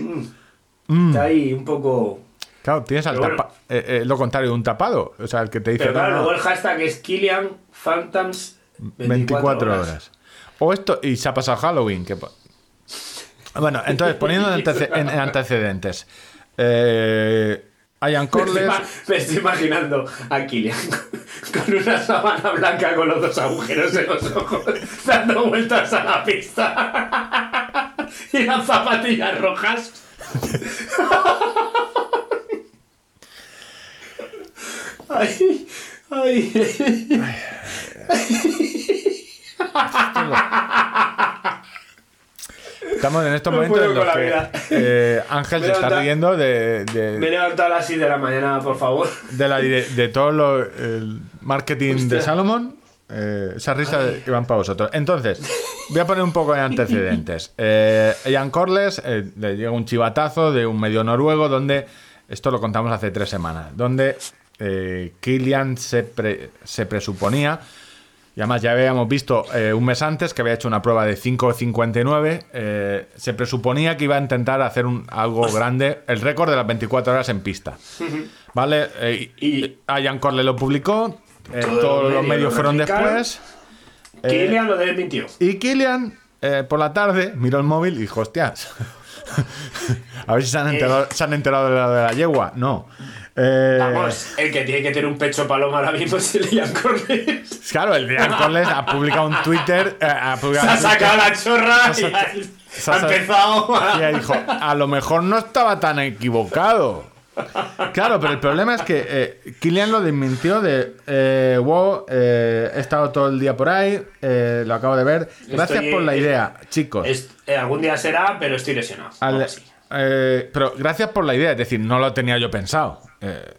mm, está ahí un poco... claro, tienes al Pero bueno. tapa- eh, eh, lo contrario de un tapado. O sea, el que te dice Pero claro, "No, no, luego el hashtag es Kilian Phantoms 24, 24 horas. O esto, y se ha pasado Halloween. Que, Bueno, entonces, poniendo en, antece- en- en antecedentes. Eh, Ian Me estoy, me imaginando a con una sábana blanca con los dos agujeros en los ojos, dando vueltas a la pista. y las zapatillas rojas. Ay, ay. Estamos en estos momentos en los que eh, Ángel se está riendo de, de- Me he levantado a las 6 de la mañana, por favor. de, la dire- de todo lo, el marketing de. Salomon. eh, esa risa de- que van para vosotros. Entonces, voy a poner un poco de antecedentes. Eh, Ian Corles eh, le llega un chivatazo de un medio noruego donde, esto lo contamos hace tres semanas, donde eh, Kilian se, pre- se presuponía, y además ya habíamos visto eh, un mes antes que había hecho una prueba de 5.59, eh, se presuponía que iba a intentar hacer un, algo grande, el récord de las 24 horas en pista. ¿Vale? Eh, y Ian Corles lo publicó, eh, Todos los medios fueron después. Kilian lo desmintió. y Kilian, por la tarde, miró el móvil y dijo, hostias. a ver si se han enterado, se han enterado de, la, de la yegua. No. Eh, Vamos, el que tiene que tener un pecho paloma ahora mismo es el Ian Corles. Claro, el Ian Corles ha publicado un Twitter. eh, ha Se publicado ha un Twitter sacado la chorra Se y ha ha, se ha ha empezado a... Y ahí dijo, a lo mejor no estaba tan equivocado. Claro, pero el problema es que eh, Kilian lo desmintió de, eh, wow, eh, he estado todo el día por ahí, eh, lo acabo de ver. Gracias Estoy- por la idea, chicos. Es- algún día será, pero estoy lesionado. Al- eh, pero gracias por la idea, es decir, no lo tenía yo pensado. Eh,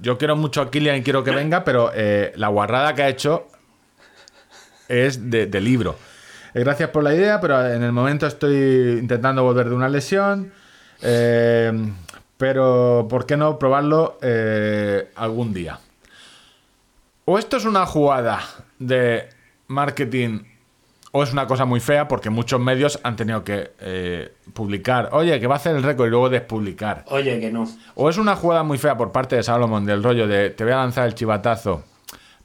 yo quiero mucho a Kilian y quiero que venga, pero eh, la guarrada que ha hecho es de, libro. Eh, gracias por la idea, pero en el momento estoy intentando volver de una lesión. pero, ¿por qué no probarlo algún día? O esto es una jugada de marketing o es una cosa muy fea porque muchos medios han tenido que eh, publicar, oye, que va a hacer el récord y luego despublicar. Oye, que no. O es una jugada muy fea por parte de Salomon del rollo de te voy a lanzar el chivatazo,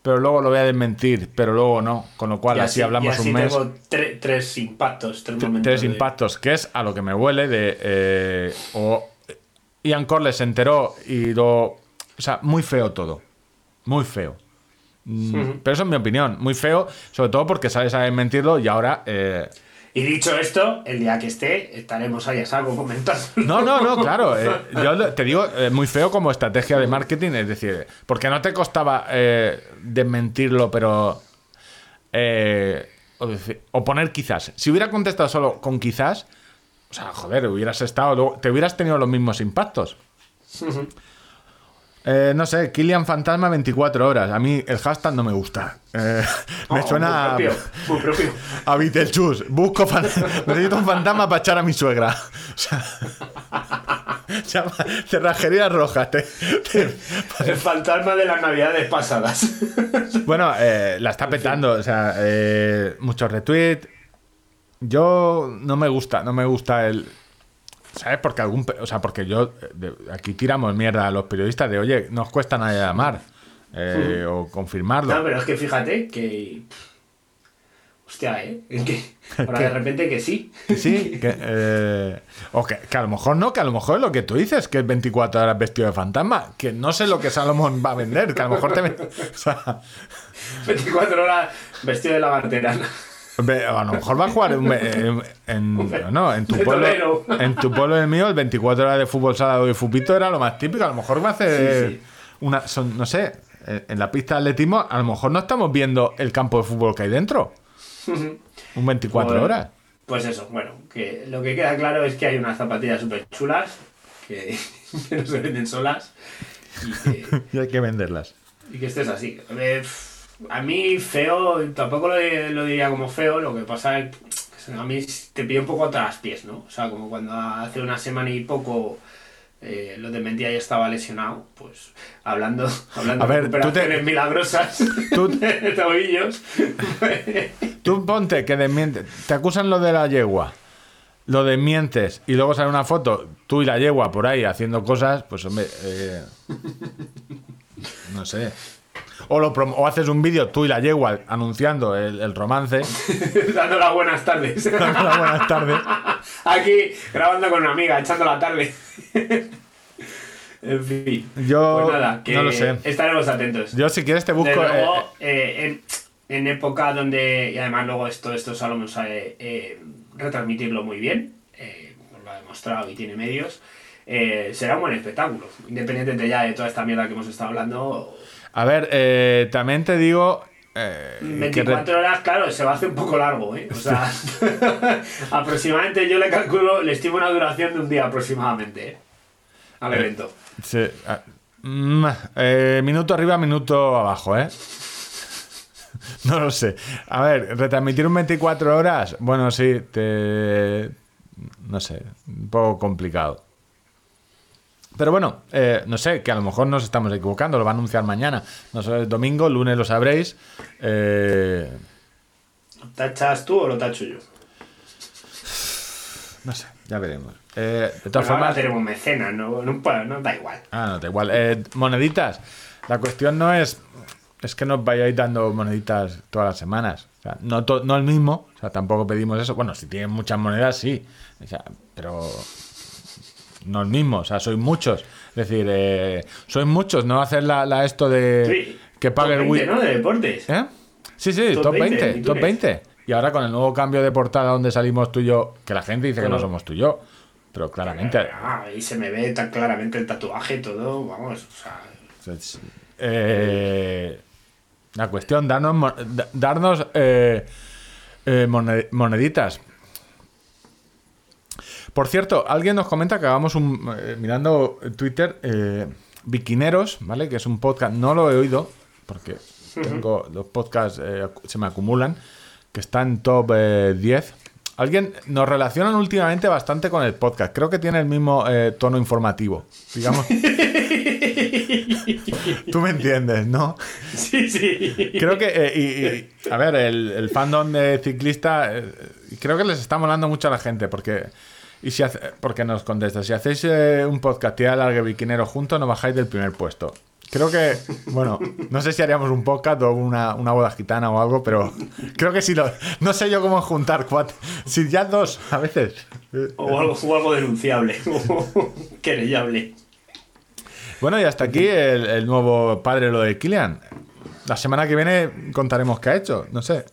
pero luego lo voy a desmentir, pero luego no. Con lo cual Y así, hablamos y así un mes. tengo tre- tres impactos, tres momentos. Tres de- impactos, que es a lo que me huele de... eh, o Ian Corley se enteró y lo... O sea, muy feo todo. Muy feo. Mm, Pero eso es mi opinión. Muy feo, sobre todo porque sabes a desmentirlo y ahora... eh, Y dicho esto, el día que esté, estaremos ahí a saco comentando. No, no, no, claro. eh, yo te digo, eh, muy feo como estrategia de marketing, es decir, porque no te costaba eh, desmentirlo, pero. eh, o, o poner quizás. Si hubiera contestado solo con quizás, o sea, joder, hubieras estado. luego- te hubieras tenido los mismos impactos. Eh, no sé, Kilian Fantasma 24 horas. A mí el hashtag no me gusta. Eh, me Oh, suena Muy propio, muy propio. a Beetlejuice. Busco fan- necesito un fantasma para echar a mi suegra. O sea, se llama cerrajería roja. te- te- El fantasma de las navidades pasadas. Bueno, eh, la está petando. O sea, muchos retweets. Yo no me gusta, no me gusta el. ¿Sabes? Porque algún. O sea, porque yo. de- aquí tiramos mierda a los periodistas de, oye, no os cuesta nada llamar. eh, O confirmarlo. No, pero es que fíjate que. Hostia, ¿eh? Es que ahora de repente que sí. Que Sí, que, eh, o que, que a lo mejor no, que a lo mejor es lo que tú dices, que es 24 horas vestido de fantasma, que no sé lo que Salomón va a vender, que a lo mejor te... o sea, 24 horas vestido de lavanderas. ve- a lo mejor va a jugar en, en- en- no, en tu pueblo, en tu pueblo el mío, el 24 horas de fútbol salado y fupito era lo más típico, a lo mejor va a hacer Sí, sí. una, son- no sé, en en la pista de atletismo, a lo mejor no estamos viendo el campo de fútbol que hay dentro. Un 24 Bueno, horas. Pues eso, bueno, que lo que queda claro es que hay unas zapatillas súper chulas que, que no se venden solas y que, Y hay que venderlas. y que estés así. Eh, pf, A mí feo, tampoco lo, lo diría como feo, lo que pasa es que a mí te pide un poco tras pies, ¿no? O sea, como cuando hace una semana y poco eh, lo de Mentía ya estaba lesionado, pues hablando, hablando A ver, de tú te- milagrosas tú- de tobillos. Tú ponte que desmientes. Te acusan lo de la yegua. Lo desmientes y luego sale una foto, tú y la yegua por ahí haciendo cosas, pues hombre. eh, no sé. O, lo prom- o haces un vídeo tú y la yegua anunciando el, el romance. Dando las buenas tardes. Hola, buenas tardes. Aquí grabando con una amiga, echando la tarde. en fin. Yo Pues nada, que no lo sé. estaremos atentos. Yo si quieres te busco... Luego, eh, eh, en, en época donde, y además luego esto, esto sabemos eh, eh, retransmitirlo muy bien, eh, lo ha demostrado y tiene medios, eh, será un buen espectáculo, independientemente ya de toda esta mierda que hemos estado hablando. A ver, eh, también te digo... eh, que re- 24 horas, claro, se va a hacer un poco largo, ¿eh? O sea, aproximadamente yo le calculo, le estimo una duración de un día aproximadamente, ¿eh? Al Eh, evento. Sí, ah, mm, eh, minuto arriba, minuto abajo, ¿eh? No lo sé. A ver, retransmitir un 24 horas, bueno, sí, te... No sé, un poco complicado. Pero bueno, eh, no sé, que a lo mejor nos estamos equivocando, lo va a anunciar mañana. No sé, el domingo, lunes lo sabréis. Eh, ¿Tachas tú o lo tacho yo? no sé, ya veremos. Eh, de todas Bueno, formas... tenemos mecenas, no, no, bueno, no da igual. Ah, no, da igual. Eh, moneditas. La cuestión no es. Es que nos vayáis dando moneditas todas las semanas. O sea, no, to- no el mismo. O sea, tampoco pedimos eso. Bueno, si tienen muchas monedas, sí. O sea, pero. No el mismo. O sea, sois muchos. Es decir, eh, sois muchos. No hacer la, la esto de. Sí, que pague top el 20, Wii. ¿no? De deportes. ¿Eh? Sí, sí, top, Top 20, 20, top Itunes. 20. Y ahora con el nuevo cambio de portada donde salimos tú y yo, que la gente dice que no somos tú y yo. Pero claramente. Ah, y se me ve tan claramente el tatuaje, todo, vamos, o sea, eh, la cuestión, darnos, darnos eh, mone- moneditas. Por cierto, alguien nos comenta que hagamos un. eh, mirando Twitter, eh, ¿vale? Que es un podcast, no lo he oído, porque tengo los podcasts eh, se me acumulan, que está en top eh, 10. Alguien nos relacionan últimamente bastante con el podcast. Creo que tiene el mismo eh, tono informativo. Digamos. Tú me entiendes, ¿no? sí, sí. Creo que, eh, y- y, a ver, el, el fandom de ciclista, eh, creo que les está molando mucho a la gente, porque, y si hace- porque nos contesta, si hacéis eh, un podcast y biquinero juntos, no bajáis del primer puesto. Creo que, bueno, no sé si haríamos un podcast o una, una boda gitana o algo, pero creo que si lo, no sé yo cómo juntar cuatro, si ya dos, a veces. O algo, o algo denunciable, o querellable. Bueno, y hasta aquí el, el nuevo padre lo de Kilian. La semana que viene contaremos qué ha hecho, no sé.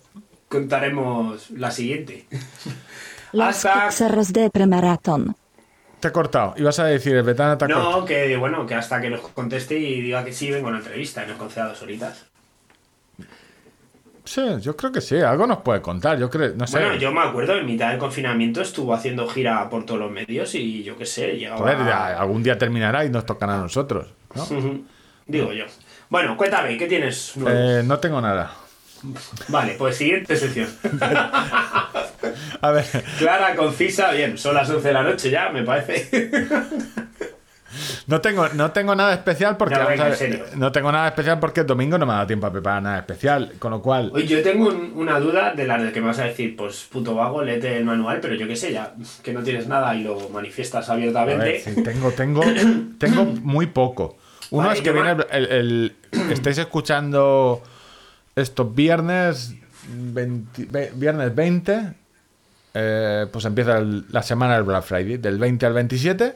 Contaremos la siguiente. Los Hasta- Pixeros de premaraton. Te he cortado. Ibas a decir, el Betana te ha cortado. No, que bueno, que hasta que nos conteste y diga que sí, vengo a una entrevista y nos conceda dos horitas. Sí, yo creo que sí. Algo nos puede contar. Yo creo, no sé. Bueno, yo me acuerdo, en mitad del confinamiento estuvo haciendo gira por todos los medios y yo qué sé, llegaba... Joder, ya, algún día terminará y nos tocará a nosotros. ¿no? Digo yo. Bueno, cuéntame, ¿qué tienes? Eh, no tengo nada. Vale, pues siguiente sección. A ver, Clara, concisa, bien, son las 11 de la noche ya, me parece. no tengo, no tengo nada especial porque. No, venga, ver, tengo nada especial porque el domingo no me ha dado tiempo a preparar nada especial. Con lo cual. Oye, yo tengo un- una duda de las de que me vas a decir, pues puto vago, léete el manual, pero yo qué sé, ya que no tienes nada y lo manifiestas A abiertamente. ver, sí, tengo, tengo, tengo muy poco. Uno Vale, es que viene el, el- el- estáis escuchando estos viernes 20, ve- viernes 20 eh, pues empieza el- la semana del Black Friday del 20 al 27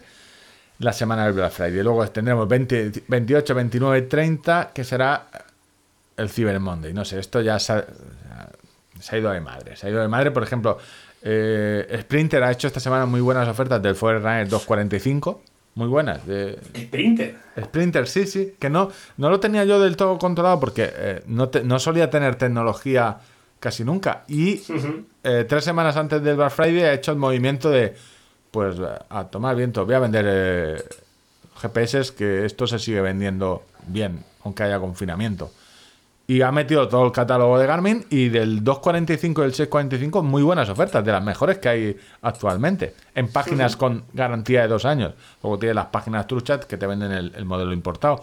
la semana del Black Friday luego tendremos 20, 28 29 30 que será el Cyber Monday no sé esto ya se ha, se ha ido de madre se ha ido de madre por ejemplo eh, Sprinter ha hecho esta semana muy buenas ofertas del Forerunner 245 muy buenas de, Sprinter. Sprinter, sí, sí, que no, no lo tenía yo del todo controlado porque eh, no, te- no solía tener tecnología casi nunca. Y eh, tres semanas antes del Black Friday he hecho el movimiento de, pues, a tomar viento, voy a vender eh, GPS que esto se sigue vendiendo bien, aunque haya confinamiento. Y ha metido todo el catálogo de Garmin y del 245 y el 645 muy buenas ofertas, de las mejores que hay actualmente, en páginas con garantía de dos años. Luego tiene las páginas truchas que te venden el, el modelo importado.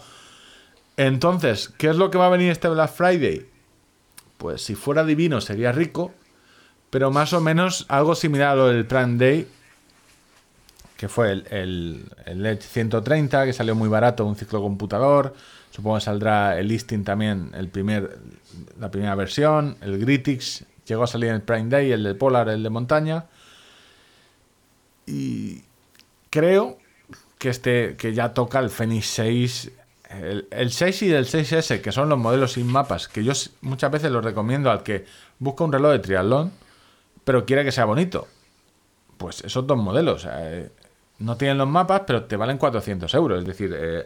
Entonces, ¿qué es lo que va a venir este Black Friday? Pues si fuera divino sería rico, pero más o menos algo similar a lo del Prime Day, que fue el, el, el Edge 130, que salió muy barato, un ciclo computador. Supongo que saldrá el listing también, el primer, la primera versión, el Gritix, llegó a salir en el Prime Day, el de Polar, el de montaña. Y creo que este que ya toca el Fenix 6 el, el 6 y el 6S que son los modelos sin mapas que yo muchas veces los recomiendo al que busca un reloj de triatlón pero quiere que sea bonito. Pues esos dos modelos eh, no tienen los mapas pero te valen 400 euros. Es decir eh,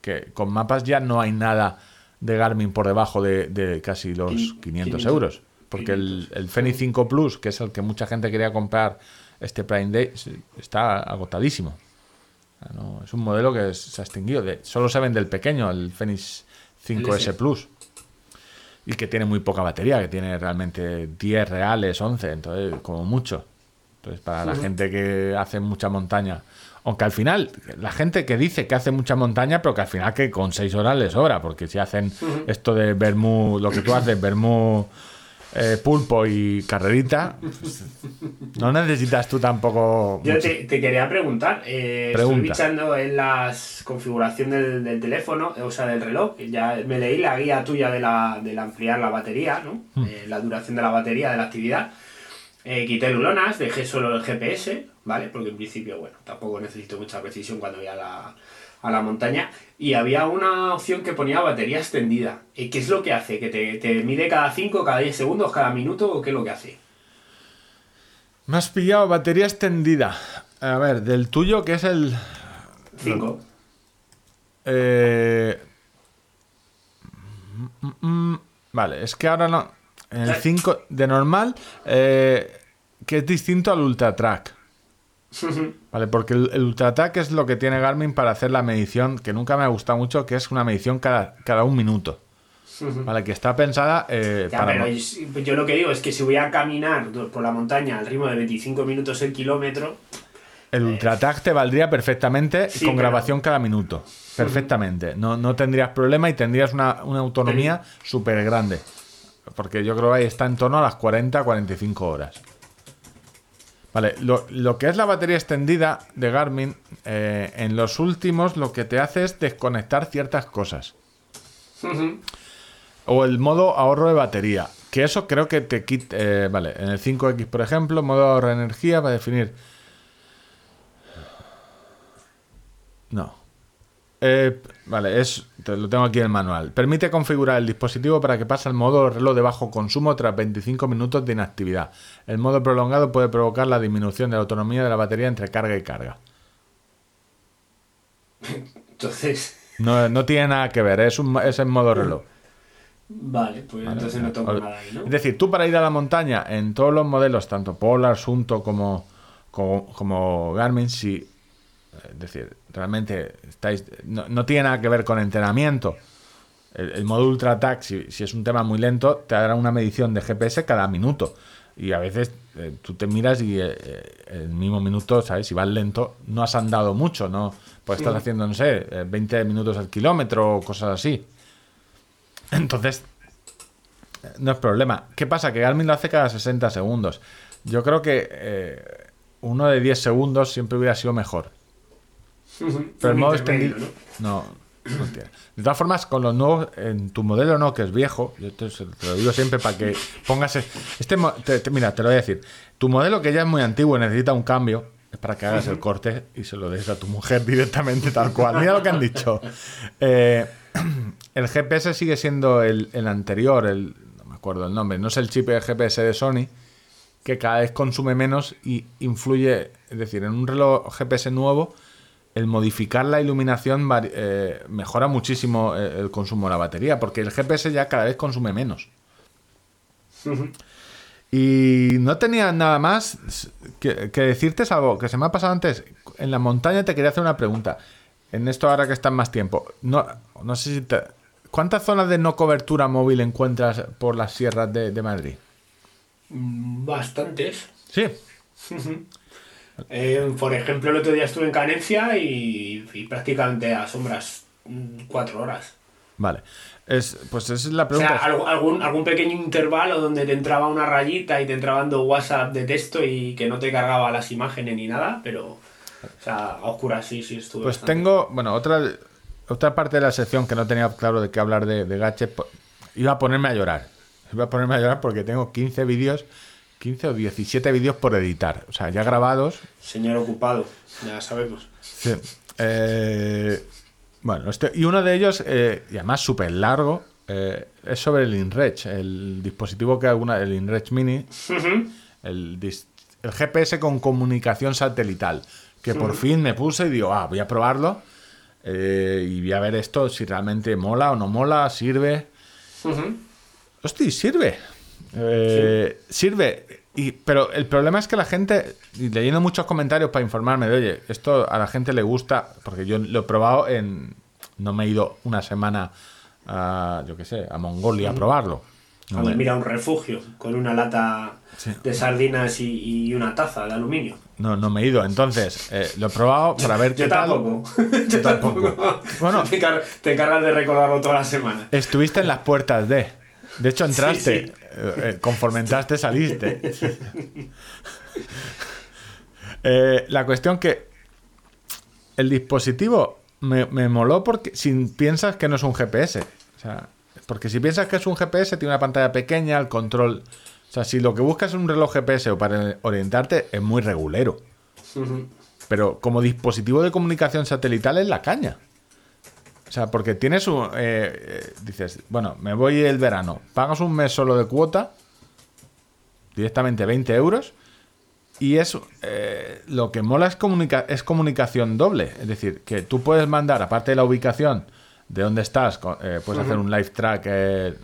que con mapas ya no hay nada de Garmin por debajo de, de casi los 500 500 euros. Porque el, el Fenix 5 Plus que es el que mucha gente quería comprar este Prime Day está agotadísimo. No, es un modelo que se ha extinguido. De, solo se vende el pequeño, el Fenix 5S S. Plus. Y que tiene muy poca batería, que tiene realmente 10 reales, 11, entonces, como mucho. Entonces, para la gente que hace mucha montaña. Aunque al final, la gente que dice que hace mucha montaña, pero que al final que con 6 horas les sobra, porque si hacen esto de Bermú, lo que tú haces, Bermú, eh, pulpo y carrerita, no necesitas tú tampoco. Yo te, te quería preguntar, eh, Pregunta. estoy bichando en la configuración del, del teléfono, eh, o sea, del reloj, ya me leí la guía tuya de la, del ampliar la batería, ¿no? Hmm. Eh, la duración de la batería de la actividad. Eh, quité lulonas, dejé solo el GPS, ¿vale? Porque en principio, bueno, tampoco necesito mucha precisión cuando voy a la, a la montaña. Y había una opción que ponía batería extendida. ¿Qué es lo que hace? ¿Que te, te mide cada 5, cada 10 segundos, cada minuto o qué es lo que hace? Me has pillado batería extendida. A ver, del tuyo, que es el. 5. eh, vale, es que ahora no. El 5 de normal, eh, que es distinto al Ultra Track. Vale, porque el, el Ultra Track es lo que tiene Garmin para hacer la medición, que nunca me ha gustado mucho, que es una medición cada, cada un minuto. Vale, que está pensada eh, Ya, para. pero mo- yo, yo lo que digo es que si voy a caminar por la montaña al ritmo de 25 minutos el kilómetro, El UltraTag te valdría perfectamente Sí, con pero- grabación cada minuto. Perfectamente. No, no tendrías problema y tendrías una, una autonomía súper grande. Porque yo creo que ahí está en torno a las 40-45 horas. Vale, lo, lo que es la batería extendida de Garmin, eh, en los últimos lo que te hace es desconectar ciertas cosas. O el modo ahorro de batería. Que eso creo que te quita. eh, vale, en el 5X, por ejemplo, modo ahorro de energía va a definir. No. Eh, vale, es, te lo tengo aquí en el manual. Permite configurar el dispositivo para que pase al modo reloj de bajo consumo tras 25 minutos de inactividad. El modo prolongado puede provocar la disminución de la autonomía de la batería entre carga y carga. entonces, No, no tiene nada que ver, es, un, es en modo reloj. vale, pues entonces no toco nada ahí, ¿no? Es decir, tú para ir a la montaña, en todos los modelos, tanto Polar, Sunto como, como, como Garmin, si, es decir, realmente estáis, no, no tiene nada que ver con entrenamiento. El, el modo Ultra Attack, si, si es un tema muy lento, te dará una medición de GPS cada minuto. Y a veces eh, tú te miras y eh, eh, el mismo minuto, ¿sabes? Si vas lento, no has andado mucho, ¿no? Pues estás haciendo, no sé, eh, 20 minutos al kilómetro o cosas así. Entonces, no es problema. ¿Qué pasa? Que Garmin lo hace cada 60 segundos. Yo creo que eh, uno de 10 segundos siempre hubiera sido mejor. Pero el modo extendido. No, no tiene. De todas formas, con los nuevos, en tu modelo no, que es viejo, yo te, te lo digo siempre para que pongas. e- Este, te- mira, te lo voy a decir. Tu modelo que ya es muy antiguo y necesita un cambio, es para que hagas el corte y se lo des a tu mujer directamente tal cual. Mira lo que han dicho. Eh, el GPS sigue siendo el, el anterior, el, no me acuerdo el nombre, no es el chip de GPS de Sony, que cada vez consume menos y influye, es decir, en un reloj GPS nuevo, el modificar la iluminación eh, mejora muchísimo eh, el consumo de la batería, porque el GPS ya cada vez consume menos. Y no tenía nada más que, que decirte, salvo que se me ha pasado antes. En la montaña te quería hacer una pregunta. En esto ahora que estás más tiempo. No, no sé si te... ¿Cuántas zonas de no cobertura móvil encuentras por las sierras de, de Madrid? Bastantes. Sí. Eh, por ejemplo, el otro día estuve en Canencia y, y prácticamente a sombras cuatro horas. Vale. Es, pues esa es la O pregunta. sea, algo- algún, algún pequeño intervalo donde te entraba una rayita y te entraban dos WhatsApp de texto y que no te cargaba las imágenes ni nada, pero O sea, a oscuras sí, sí estuve. Pues bastante. tengo, bueno, otra, otra parte de la sección que no tenía claro de qué hablar de, de po- iba a ponerme a llorar. Iba a ponerme a llorar porque tengo 15 vídeos, 15 o 17 vídeos por editar. O sea, ya grabados. Señor ocupado, ya sabemos. Sí. Eh, bueno, este, y uno de ellos, eh, y además súper largo, eh, es sobre el InReach, el dispositivo que alguna, el InReach Mini, el, GPS con comunicación satelital, que por fin me puse y digo, ah, voy a probarlo eh, y voy a ver esto si realmente mola o no mola, sirve. Hostia, sirve. Eh, Sirve. Y, pero el problema es que la gente, leyendo muchos comentarios para informarme de, oye, esto a la gente le gusta, porque yo lo he probado en... No me he ido una semana a, yo qué sé, a Mongolia a probarlo. No Cuando me- mira un refugio con una lata Sí. de sardinas y, y una taza de aluminio. No, no me he ido. Entonces, eh, lo he probado para ver Yo qué tal. tampoco. Yo tampoco. Bueno. te, encar- te encargas de recordarlo toda la semana. Estuviste en las puertas de. De hecho, entraste. Sí. Eh, eh, conforme entraste, saliste. Eh, la cuestión que. El dispositivo me, me moló porque. Si piensas que no es un GPS. O sea, porque si piensas que es un GPS, tiene una pantalla pequeña, el control. O sea, si lo que buscas es un reloj GPS o para orientarte, es muy regulero. Pero como dispositivo de comunicación satelital es la caña. O sea, porque tienes un. eh, eh, dices, bueno, me voy el verano, pagas un mes solo de cuota, directamente 20 euros, y es. eh, lo que mola es, comunica- es comunicación doble. Es decir, que tú puedes mandar, aparte de la ubicación de dónde estás, eh, puedes hacer un live track eh,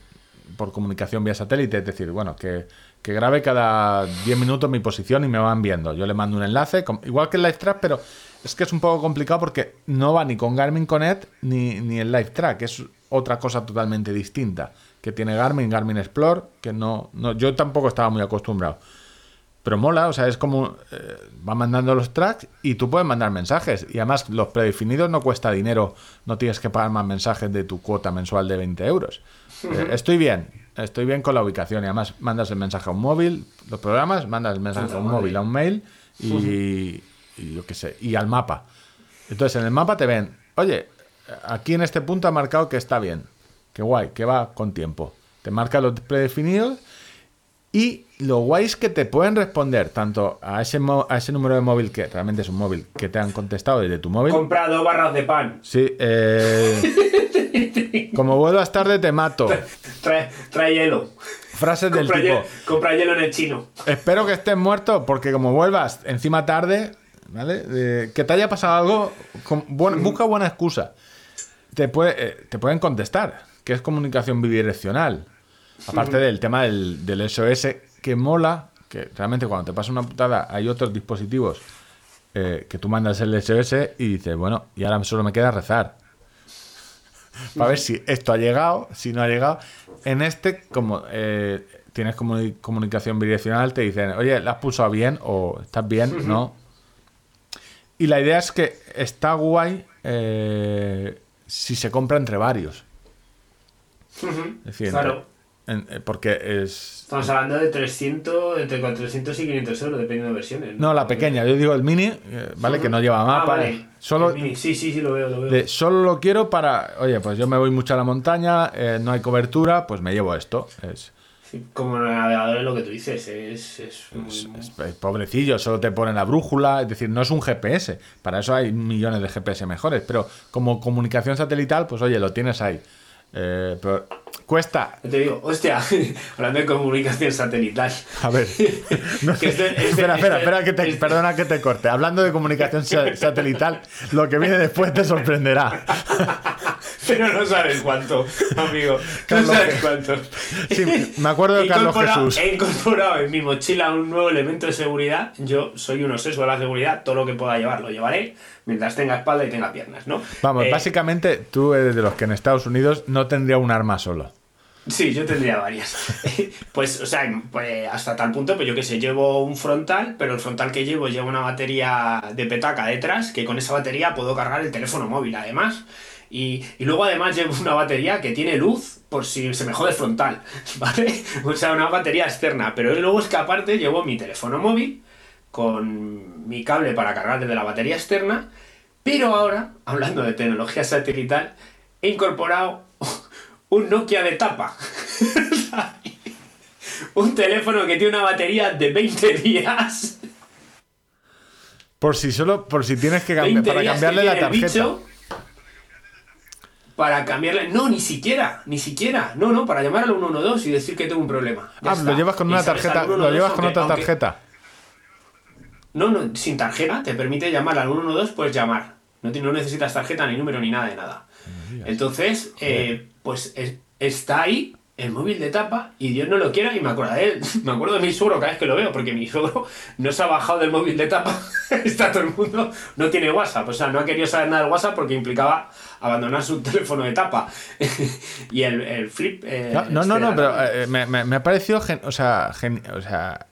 por comunicación vía satélite, es decir, bueno, que, que grabe cada 10 minutos mi posición y me van viendo. Yo le mando un enlace, igual que el live track, pero es que es un poco complicado porque no va ni con Garmin Connect ni, ni el live track, es otra cosa totalmente distinta que tiene Garmin, Garmin Explore, que no, no yo tampoco estaba muy acostumbrado. Pero mola, o sea, es como eh, va mandando los tracks y tú puedes mandar mensajes. Y además, los predefinidos no cuesta dinero, no tienes que pagar más mensajes de tu cuota mensual de 20 euros. Eh, estoy bien, estoy bien con la ubicación. Y además, mandas el mensaje a un móvil, los programas, mandas el mensaje a un móvil, a un mail y, y yo qué sé, y al mapa. Entonces, en el mapa te ven, oye, aquí en este punto ha marcado que está bien, que guay, que va con tiempo. Te marca los predefinidos y lo guay es que te pueden responder tanto a ese, a ese número de móvil, que realmente es un móvil, que te han contestado desde tu móvil. Compra dos barras de pan. Sí, eh, como vuelvas tarde te mato. Trae, trae hielo. Frases del Compra, tipo, hielo. compra hielo en el chino. espero que estés muerto porque como vuelvas encima tarde, ¿vale? Eh, que te haya pasado algo, con- buen- busca buena excusa. Te, puede, eh, te pueden contestar, que es comunicación bidireccional. Aparte del tema del, del SOS, que mola, que realmente cuando te pasa una putada hay otros dispositivos eh, que tú mandas el SOS y dices, bueno, y ahora solo me queda rezar. Para ver si esto ha llegado, si no ha llegado. En este, como eh, tienes comuni- comunicación bidireccional, te dicen, oye, ¿la has pulsado bien? o ¿estás bien? No. Y la idea es que está guay eh, si se compra entre varios. Es decir, Claro. en- en- porque es... Estamos hablando de 300, entre 400 y 500 euros, dependiendo de versiones. No, la pequeña, yo digo el mini, eh, ¿vale? Que no lleva Ah, mapa. vale. Solo, El mini. Sí, sí, sí, lo veo, lo veo. de, solo lo quiero para... Oye, pues yo me voy mucho a la montaña, eh, no hay cobertura, pues me llevo esto. Es, como navegador es lo que tú dices, es, es muy- es- es pobrecillo, solo te ponen la brújula, es decir, no es un GPS. Para eso hay millones de GPS mejores, pero como comunicación satelital, pues oye, lo tienes ahí. Eh, pero cuesta Te digo, hostia, hablando de comunicación satelital. A ver. No, Que este- este- espera, espera, este- espera, que te, este- perdona que te corte. Hablando de comunicación sa- satelital, lo que viene después te sorprenderá. Pero no sabes cuánto, amigo. No sabes cuánto. Sí, me acuerdo de Carlos Jesús. He incorporado en mi mochila un nuevo elemento de seguridad. Yo soy un obseso de la seguridad. Todo lo que pueda llevar lo llevaré mientras tenga espalda y tenga piernas, ¿no? Vamos, Eh, básicamente tú eres de los que en Estados Unidos no tendría un arma solo. Sí, yo tendría varias. pues, o sea, pues, hasta tal punto, pues yo que sé, llevo un frontal, pero el frontal que llevo lleva una batería de petaca detrás, que con esa batería puedo cargar el teléfono móvil, además. Y, luego además llevo una batería que tiene luz por si se me jode frontal, ¿vale? O sea, una batería externa. Pero luego es que aparte llevo mi teléfono móvil con mi cable para cargar desde la batería externa, pero ahora, hablando de tecnología satelital, he incorporado un Nokia de tapa. un teléfono que tiene una batería de 20 días. Por si solo, por si tienes que cambiar, 20 para días cambiarle que la tarjeta. bicho para cambiarle. No, ni siquiera, ni siquiera. No, no, para llamar al 112 y decir que tengo un problema. Ya Ah, está. lo llevas con una tarjeta, lo 112, llevas con aunque- otra tarjeta. No, no, sin tarjeta, te permite llamar al 112, puedes llamar. No, no necesitas tarjeta, ni número, ni nada de nada. Entonces, eh, pues es- está ahí el móvil de tapa y Dios no lo quiera y me acuerdo de él. Me acuerdo de mi suegro cada vez que lo veo, porque mi suegro no se ha bajado del móvil de tapa. está todo el mundo, no tiene WhatsApp, o sea, no ha querido saber nada del WhatsApp porque implicaba abandonar su teléfono de tapa. y el, el flip... eh, No, no, no, este no, pero eh, me, me- me ha parecido, gen- o, sea, gen- o sea,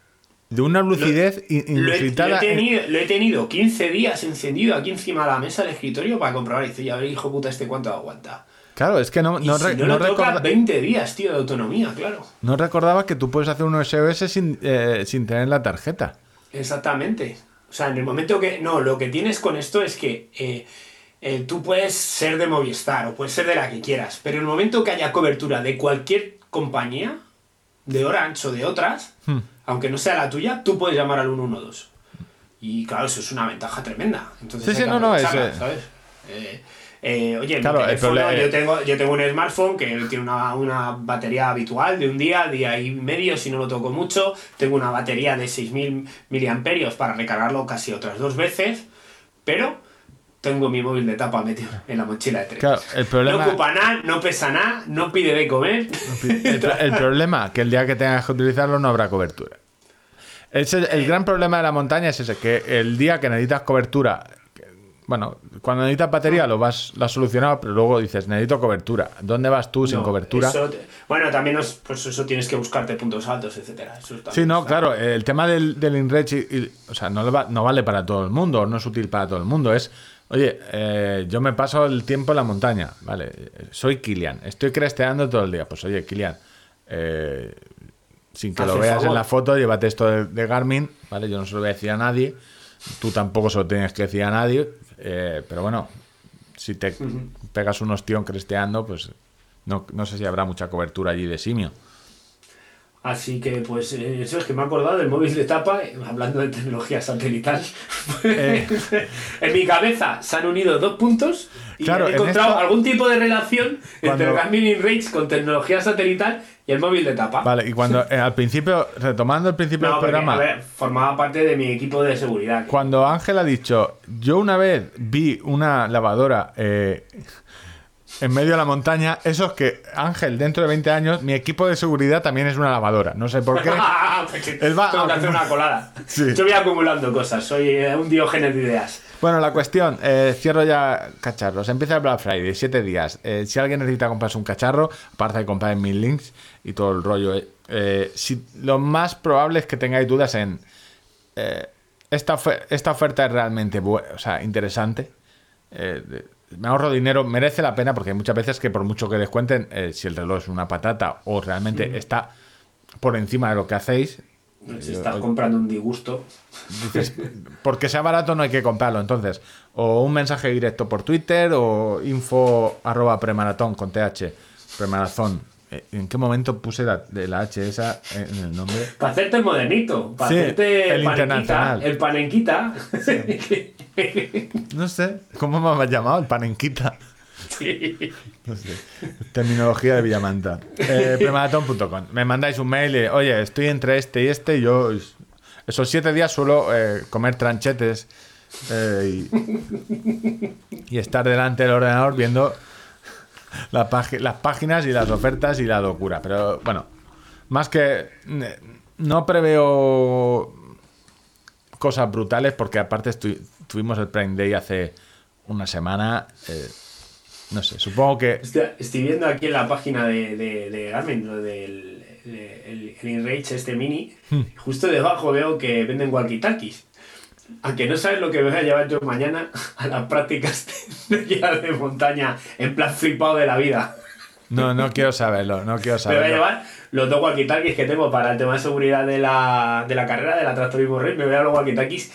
de una lucidez Lo he, lo he inusitada. en- tenido, lo he tenido 15 días encendido aquí encima de la mesa del escritorio para comprobar. Y dice, ya ver, hijo puta, este cuánto aguanta. Claro, es que no, Y no, si no, no lo toca recorda- 20 días, tío, de autonomía, claro. no recordaba que tú puedes hacer un SOS sin, eh, sin tener la tarjeta. Exactamente. O sea, en el momento que. No, lo que tienes con esto es que eh, eh, tú puedes ser de Movistar o puedes ser de la que quieras, pero en el momento que haya cobertura de cualquier compañía, de Orange o de otras, Hmm. aunque no sea la tuya, tú puedes llamar al 112. Y claro, eso es una ventaja tremenda. Entonces Sí, sí, no, no, es, eh, ¿sabes? Eh, eh, oye, Claro, mi el teléfono, problema- yo, tengo, yo tengo un smartphone que tiene una, una batería habitual de un día, día y medio si no lo toco mucho. Tengo una batería de 6.000 miliamperios para recargarlo casi otras dos veces. Pero tengo mi móvil de tapa metido en la mochila de tren. Claro, el problema- No ocupa nada, no pesa nada, no pide de comer. El, el problema que el día que tengas que utilizarlo no habrá cobertura. Ese- el gran problema de la montaña es ese, que el día que necesitas cobertura, bueno, cuando necesitas batería lo vas lo has solucionado, pero luego dices, necesito cobertura. ¿Dónde vas tú sin No, cobertura? eso te- bueno, también os- pues eso tienes que buscarte puntos altos, etcétera. Eso Sí, no, claro, el tema del, del InReach, y- y- o sea, no, le va- no vale para todo el mundo, no es útil para todo el mundo, es, oye, eh, yo me paso el tiempo en la montaña, ¿vale? Soy Kilian, estoy cresteando todo el día, pues oye, Kilian, eh, sin que lo veas en la foto, llévate esto de, de Garmin, ¿vale? Yo no se lo voy a decir a nadie, tú tampoco se lo tienes que decir a nadie, eh, pero bueno, si te pegas un ostión cresteando, pues no, no sé si habrá mucha cobertura allí de simio. Así que, pues, eh, eso es que me he acordado del móvil de tapa, eh, hablando de tecnología satelital. Eh. en mi cabeza se han unido dos puntos y Claro, he en encontrado algún tipo de relación entre Cuando- el Garmin InReach con tecnología satelital y el móvil de tapa. Vale, y cuando eh, al principio, retomando el principio No, del porque, programa, a ver, formaba parte de mi equipo de seguridad. cuando Ángel ha dicho, yo una vez vi una lavadora eh, en medio de la montaña, eso es que Ángel, dentro de 20 años, mi equipo de seguridad también es una lavadora. No sé por qué. Él va Tengo que a- hacer una colada. Sí. Yo voy acumulando cosas, soy eh, un diógenes de ideas. Bueno, la cuestión, eh, cierro ya cacharros. Empieza el Black Friday, 7 días. Eh, si alguien necesita comprarse un cacharro, aparte de comprar en mil links y todo el rollo, eh, si, lo más probable es que tengáis dudas en esta, ofe- esta oferta es realmente o sea, interesante. Eh, me ahorro dinero, merece la pena porque hay muchas veces que por mucho que descuenten, eh, si el reloj es una patata o realmente está por encima de lo que hacéis, Si estás comprando un disgusto. Dices, porque sea barato no hay que comprarlo. Entonces, o un mensaje directo por Twitter o info arroba premaratón con TH, premarazón. Eh, ¿En qué momento puse la, la H esa en el nombre? Para hacerte el modernito, para Sí, hacerte el panenquita, internacional. el panenquita. No sé, ¿cómo me has llamado? El panenquita. Sí. No sé. Terminología de Villamanta. Eh, premaratón.com. Me mandáis un mail y, oye, estoy entre este y este. y Yo esos siete días suelo eh, comer tranchetes eh, y, y estar delante del ordenador viendo la las páginas y las ofertas y la locura. Pero bueno, más que eh, no preveo cosas brutales porque aparte tuvimos el Prime Day hace una semana. eh, no sé, supongo que Estoy, estoy viendo aquí en la página de, de, de Garmin, lo del el, el, el InRage este mini, Hmm. justo debajo veo que venden walkie-talkies. Aunque no sabes lo que me voy a llevar yo mañana a las prácticas de, de montaña en plan flipado de la vida. No, no quiero saberlo, no quiero Me voy a saberlo. llevar los dos walkie-talkies que tengo para el tema de seguridad de la, de la carrera, de la Tractorismo Rey. Me voy a los walkie-talkies.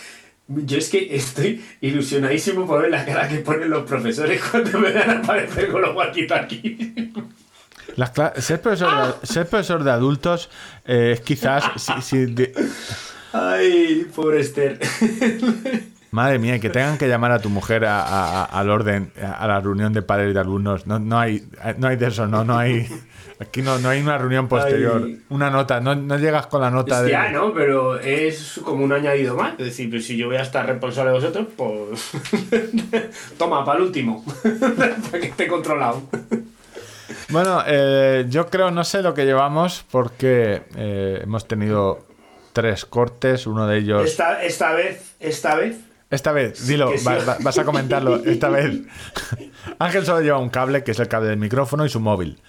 Yo es que estoy ilusionadísimo por ver la cara que ponen los profesores cuando me van a aparecer con los walkie-talkies. Ser, profesor de, ser profesor de adultos eh, es quizás... si- si de- Ay, pobre Esther. Madre mía, que tengan que llamar a tu mujer a- a- a- al orden, a la reunión de padres y de alumnos. No, no, hay, no hay de eso, no, no hay... Aquí no, no hay una reunión posterior. Ay. Una nota, no, no llegas con la nota de... Hostia, ¿no? Pero es como un añadido más. Es decir, pues si yo voy a estar responsable de vosotros, pues. Toma, para el último. para que esté controlado. Bueno, eh, yo creo, no sé lo que llevamos porque eh, hemos tenido tres cortes, uno de ellos... Esta, esta vez, esta vez. Esta vez, dilo, que sí. va- va- vas a comentarlo. Esta vez, Ángel solo lleva un cable, que es el cable del micrófono, y su móvil.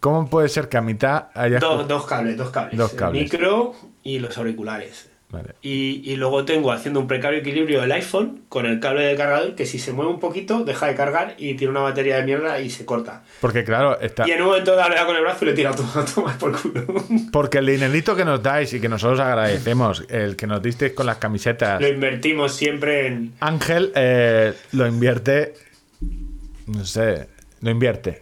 ¿Cómo puede ser que a mitad haya... Dos, dos cables, dos cables. Dos El cables. micro y los auriculares. Vale. Y, y luego tengo haciendo un precario equilibrio el iPhone con el cable de cargador que si se mueve un poquito deja de cargar y tiene una batería de mierda y se corta. Porque claro, está... Y en un momento dado le da con el brazo y le tira todo a tomar por culo. Porque el dinerito que nos dais y que nosotros agradecemos, el que nos disteis con las camisetas, Lo invertimos siempre en... Ángel eh, lo invierte, no sé, lo invierte.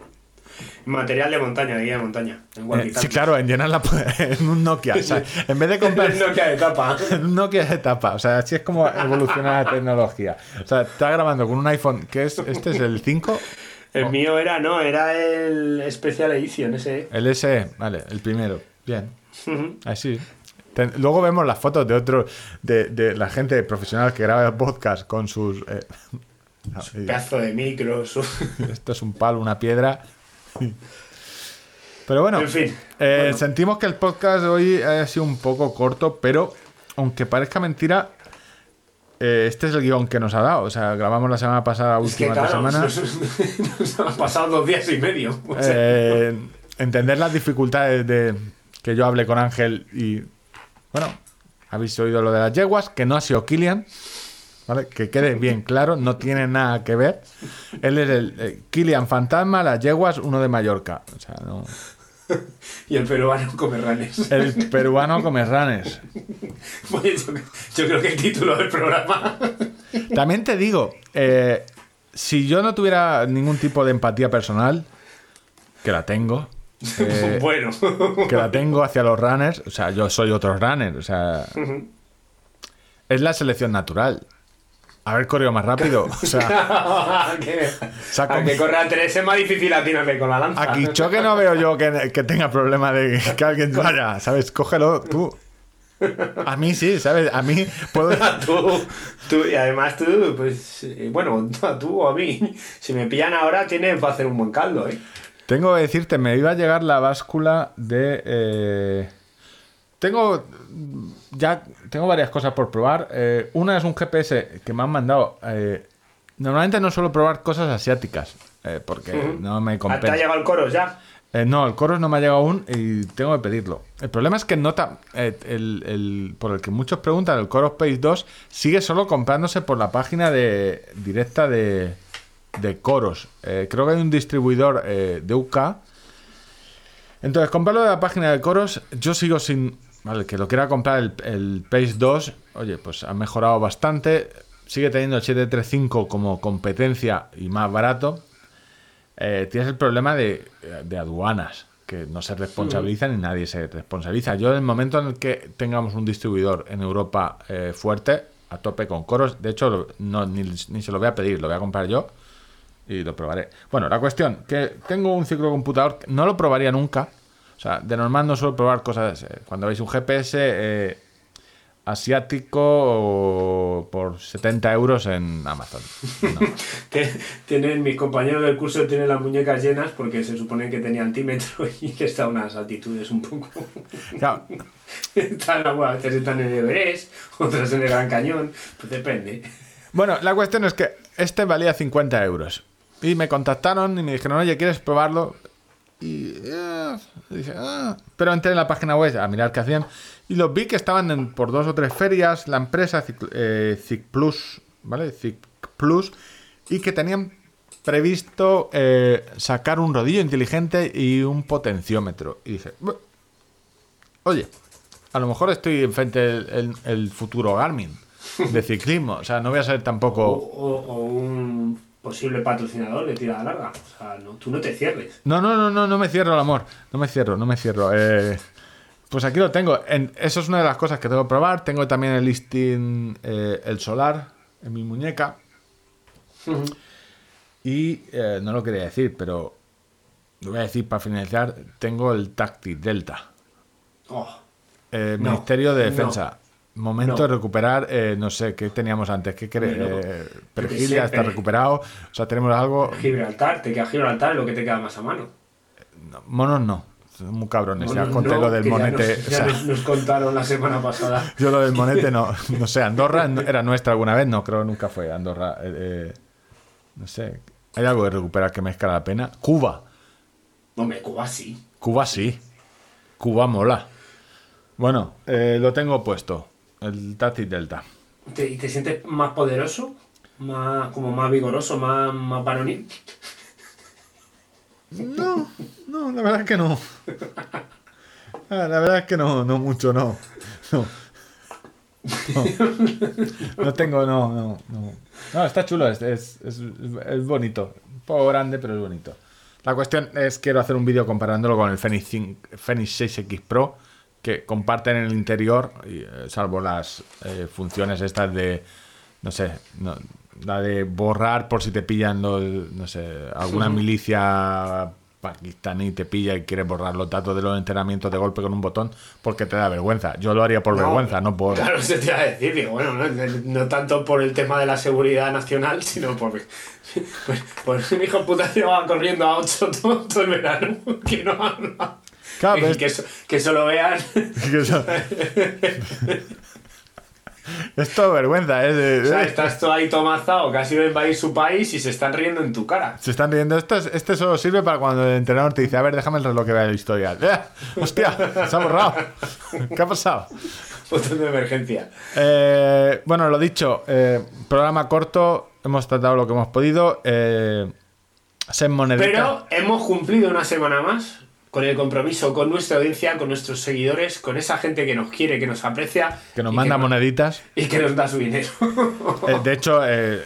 Material de montaña, de guía de montaña. En Eh, sí, claro, en llenar la en un Nokia. o sea, en vez de comprar El Nokia de tapa. en un Nokia de tapa, o sea, así es como evoluciona la tecnología. O sea, está grabando con un iPhone, que es este es el 5, El mío era, no, era el Special Edition, ese. el SE, vale, el primero. Bien. Así. Ten- Luego vemos las fotos de otros, de, de la gente profesional que graba podcast con sus. eh, y Pedazo de micros. esto es un palo, una piedra. Pero bueno, En fin, eh, bueno. sentimos que el podcast de hoy ha sido un poco corto, pero aunque parezca mentira, eh, este es el guion que nos ha dado. O sea, grabamos la semana pasada, es que última claro, semana. nos, nos han pasado dos días y medio. O sea, Eh, entender las dificultades de que yo hable con Ángel y bueno, habéis oído lo de las yeguas, que no ha sido Kilian, ¿vale? Que quede bien claro, no tiene nada que ver. Él es el eh, Kilian Fantasma, las yeguas, uno de Mallorca. O sea, no. y el peruano come ranes. El peruano come ranes. Pues yo, yo creo que el título del programa. También te digo, eh, si yo no tuviera ningún tipo de empatía personal, que la tengo, eh, bueno. que la tengo hacia los runners, o sea, yo soy otro runner, o sea, es la selección natural. Haber corrido más rápido, o sea, que, que corre a tres es más difícil atinarle con la lanza. a Quichoque no veo yo que, que tenga problema de que alguien vaya, ¿sabes? Cógelo tú. A mí sí, ¿sabes? A mí puedo... tú, tú, y además tú, pues, eh, bueno, a tú o a mí, si me pillan ahora, tienes para hacer un buen caldo, ¿eh? Tengo que decirte, me iba a llegar la báscula de... eh, Tengo ya tengo varias cosas por probar. Eh, una es un GPS que me han mandado. eh, normalmente no suelo probar cosas asiáticas eh, porque no me ¿Te ha compensa. llegado el coro ya? No, el Coros no me ha llegado aún y tengo que pedirlo. El problema es que nota, el, el- por el que muchos preguntan, el Coros Pace 2 sigue solo comprándose por la página de directa de, de Coros. Creo que hay un distribuidor de UK. Entonces, comprarlo de la página de Coros, yo sigo sin... Vale, que lo quiera comprar el, el Pace 2, oye, pues ha mejorado bastante. Sigue teniendo el 735 como competencia y más barato eh, tienes el problema de, de aduanas, que no se responsabilizan y nadie se responsabiliza. Yo, en el momento en el que tengamos un distribuidor en Europa eh, fuerte, a tope con coros, de hecho, no, ni, ni se lo voy a pedir, lo voy a comprar yo y lo probaré. Bueno, la cuestión, que tengo un ciclocomputador, que no lo probaría nunca. O sea, de normal no suelo probar cosas. cuando veis un GPS eh, asiático o por 70 euros en Amazon. No. Tienen, mis compañeros del curso tienen las muñecas llenas porque se supone que tenían antímetro y que está a unas altitudes un poco. Claro, están, bueno, a veces están en el Everest, otras en el Gran Cañón, pues depende. Bueno, la cuestión es que este valía 50 euros. Y me contactaron y me dijeron, oye, ¿quieres probarlo? Y eh, "Ah". pero entré en la página web a mirar qué hacían. Y los vi que estaban por dos o tres ferias, la empresa Cic, eh, Plus, ¿vale? Cic y que tenían previsto eh, sacar un rodillo inteligente y un potenciómetro. Y dije, "Bu- oye, a lo mejor estoy enfrente del el, futuro Garmin de ciclismo. O sea, no voy a ser tampoco... o un posible patrocinador de tirada larga. O sea, no, tú no te cierres. No, no, no, no, no me cierro el amor. No me cierro, no me cierro. Eh, pues aquí lo tengo. En- eso es una de las cosas que tengo que probar. Tengo también el listing, eh, el solar en mi muñeca. Y eh, no lo quería decir, pero lo voy a decir para finalizar. Tengo el Tactic Delta. Oh, No, Ministerio de Defensa. Momento no. de recuperar, eh, no sé, ¿qué teníamos antes? ¿Qué crees? No, Eh, Perejil ya está recuperado. O sea, tenemos algo. Gibraltar, te queda Gibraltar lo que te queda más a mano. No, monos no. Son muy cabrones. Ya conté lo del ya monete. nos- o ya sea, nos, nos contaron la semana pasada. yo lo del monete no. No sé, Andorra era nuestra alguna vez. No, creo nunca fue Andorra. eh, eh, no sé. Hay algo de recuperar que merezca la pena. Cuba. Hombre, Cuba sí. Cuba sí. Cuba mola. Bueno, eh, lo tengo puesto. El Tactic Delta. ¿Te, ¿Y te sientes más poderoso? Más, como más vigoroso, más, más varonil. No, no, la verdad es que no. Ah, La verdad es que no, no mucho, no. No. No, No tengo, no, no, no. No, está chulo, es, es, es, es bonito. Un poco grande, pero es bonito. La cuestión es, quiero hacer un vídeo comparándolo con el Fenix, 5 Fenix 6X Pro, que comparten en el interior, y, eh, salvo las eh, funciones estas de, no sé, no- la de borrar por si te pillan, los, no sé, alguna milicia pakistaní te pilla y quiere borrar los datos de los entrenamientos de golpe con un botón porque te da vergüenza. Yo lo haría por vergüenza, no por... Claro, se te iba a decir, digo, bueno, no, no tanto por el tema de la seguridad nacional, sino por. Pues, pues mi hijo puta llevaba corriendo a 8 todo, todo el verano, que no habla. Claro, Y pero es- que, eso, que eso lo vean. que eso- es todo vergüenza, de- O sea, estás todo ahí tomazado, que ha sido invadir su país y se están riendo en tu cara. Se están riendo. Esto es- este solo sirve para cuando el entrenador te dice, a ver, déjame el reloj que vea el historial. ¡Eh! ¡Hostia! Se ha borrado. ¿Qué ha pasado? Botón de emergencia. Eh, bueno, lo dicho, eh, programa corto, hemos tratado lo que hemos podido. Eh. Pero hemos cumplido una semana más con el compromiso con nuestra audiencia, con nuestros seguidores, con esa gente que nos quiere, que nos aprecia. que nos manda que moneditas. Y que nos da su dinero. Eh, de hecho, eh,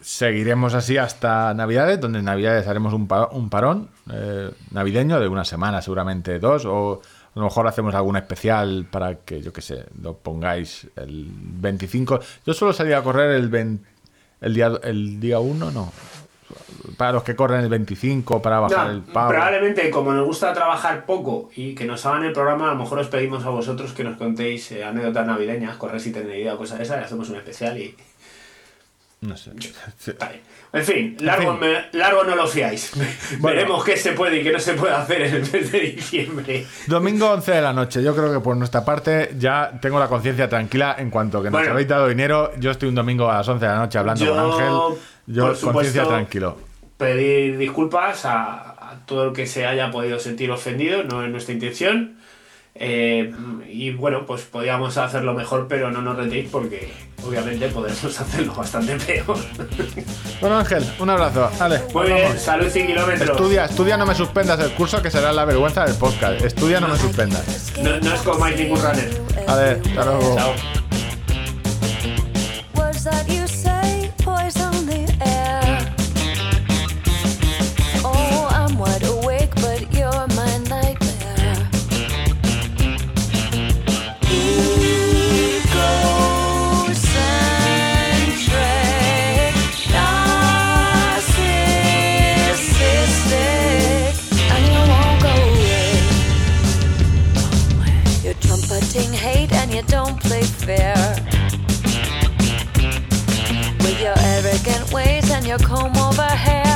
seguiremos así hasta Navidades, donde en Navidades haremos un, pa- un parón eh, navideño de una semana, seguramente dos, o a lo mejor hacemos algún especial para que, yo qué sé, lo pongáis el 25. Yo suelo salir a correr el, 20 el día el día 1, no. Para los que corren el 25, para bajar No, el pago. probablemente, como nos gusta trabajar poco y que nos hagan el programa, a lo mejor os pedimos a vosotros que nos contéis eh, anécdotas navideñas, correr si tenéis idea o cosas de esas, y hacemos un especial y. No sé. Vale. En fin, largo, fin. me- largo no lo fiáis. Bueno. Veremos qué se puede y qué no se puede hacer en el mes de diciembre. Domingo 11 de la noche. Yo creo que por nuestra parte ya tengo la conciencia tranquila en cuanto que nos Bueno. habéis dado dinero. Yo estoy un domingo a las 11 de la noche hablando Yo, con Ángel. Yo, por conciencia supuesto, tranquilo. Pedir disculpas a, a todo el que se haya podido sentir ofendido, no es nuestra intención. Eh, y bueno, pues podíamos hacerlo mejor, pero no nos retéis porque obviamente podemos hacerlo bastante peor. Bueno, Ángel, un abrazo. Dale, Muy vamos. bien, salud y kilómetros. Estudia, estudia, no me suspendas el curso que será la vergüenza del podcast. Estudia, no me suspendas. No, no os comáis ningún runner. A ver, hasta luego. Chao. Don't. With your arrogant ways and your comb over hair.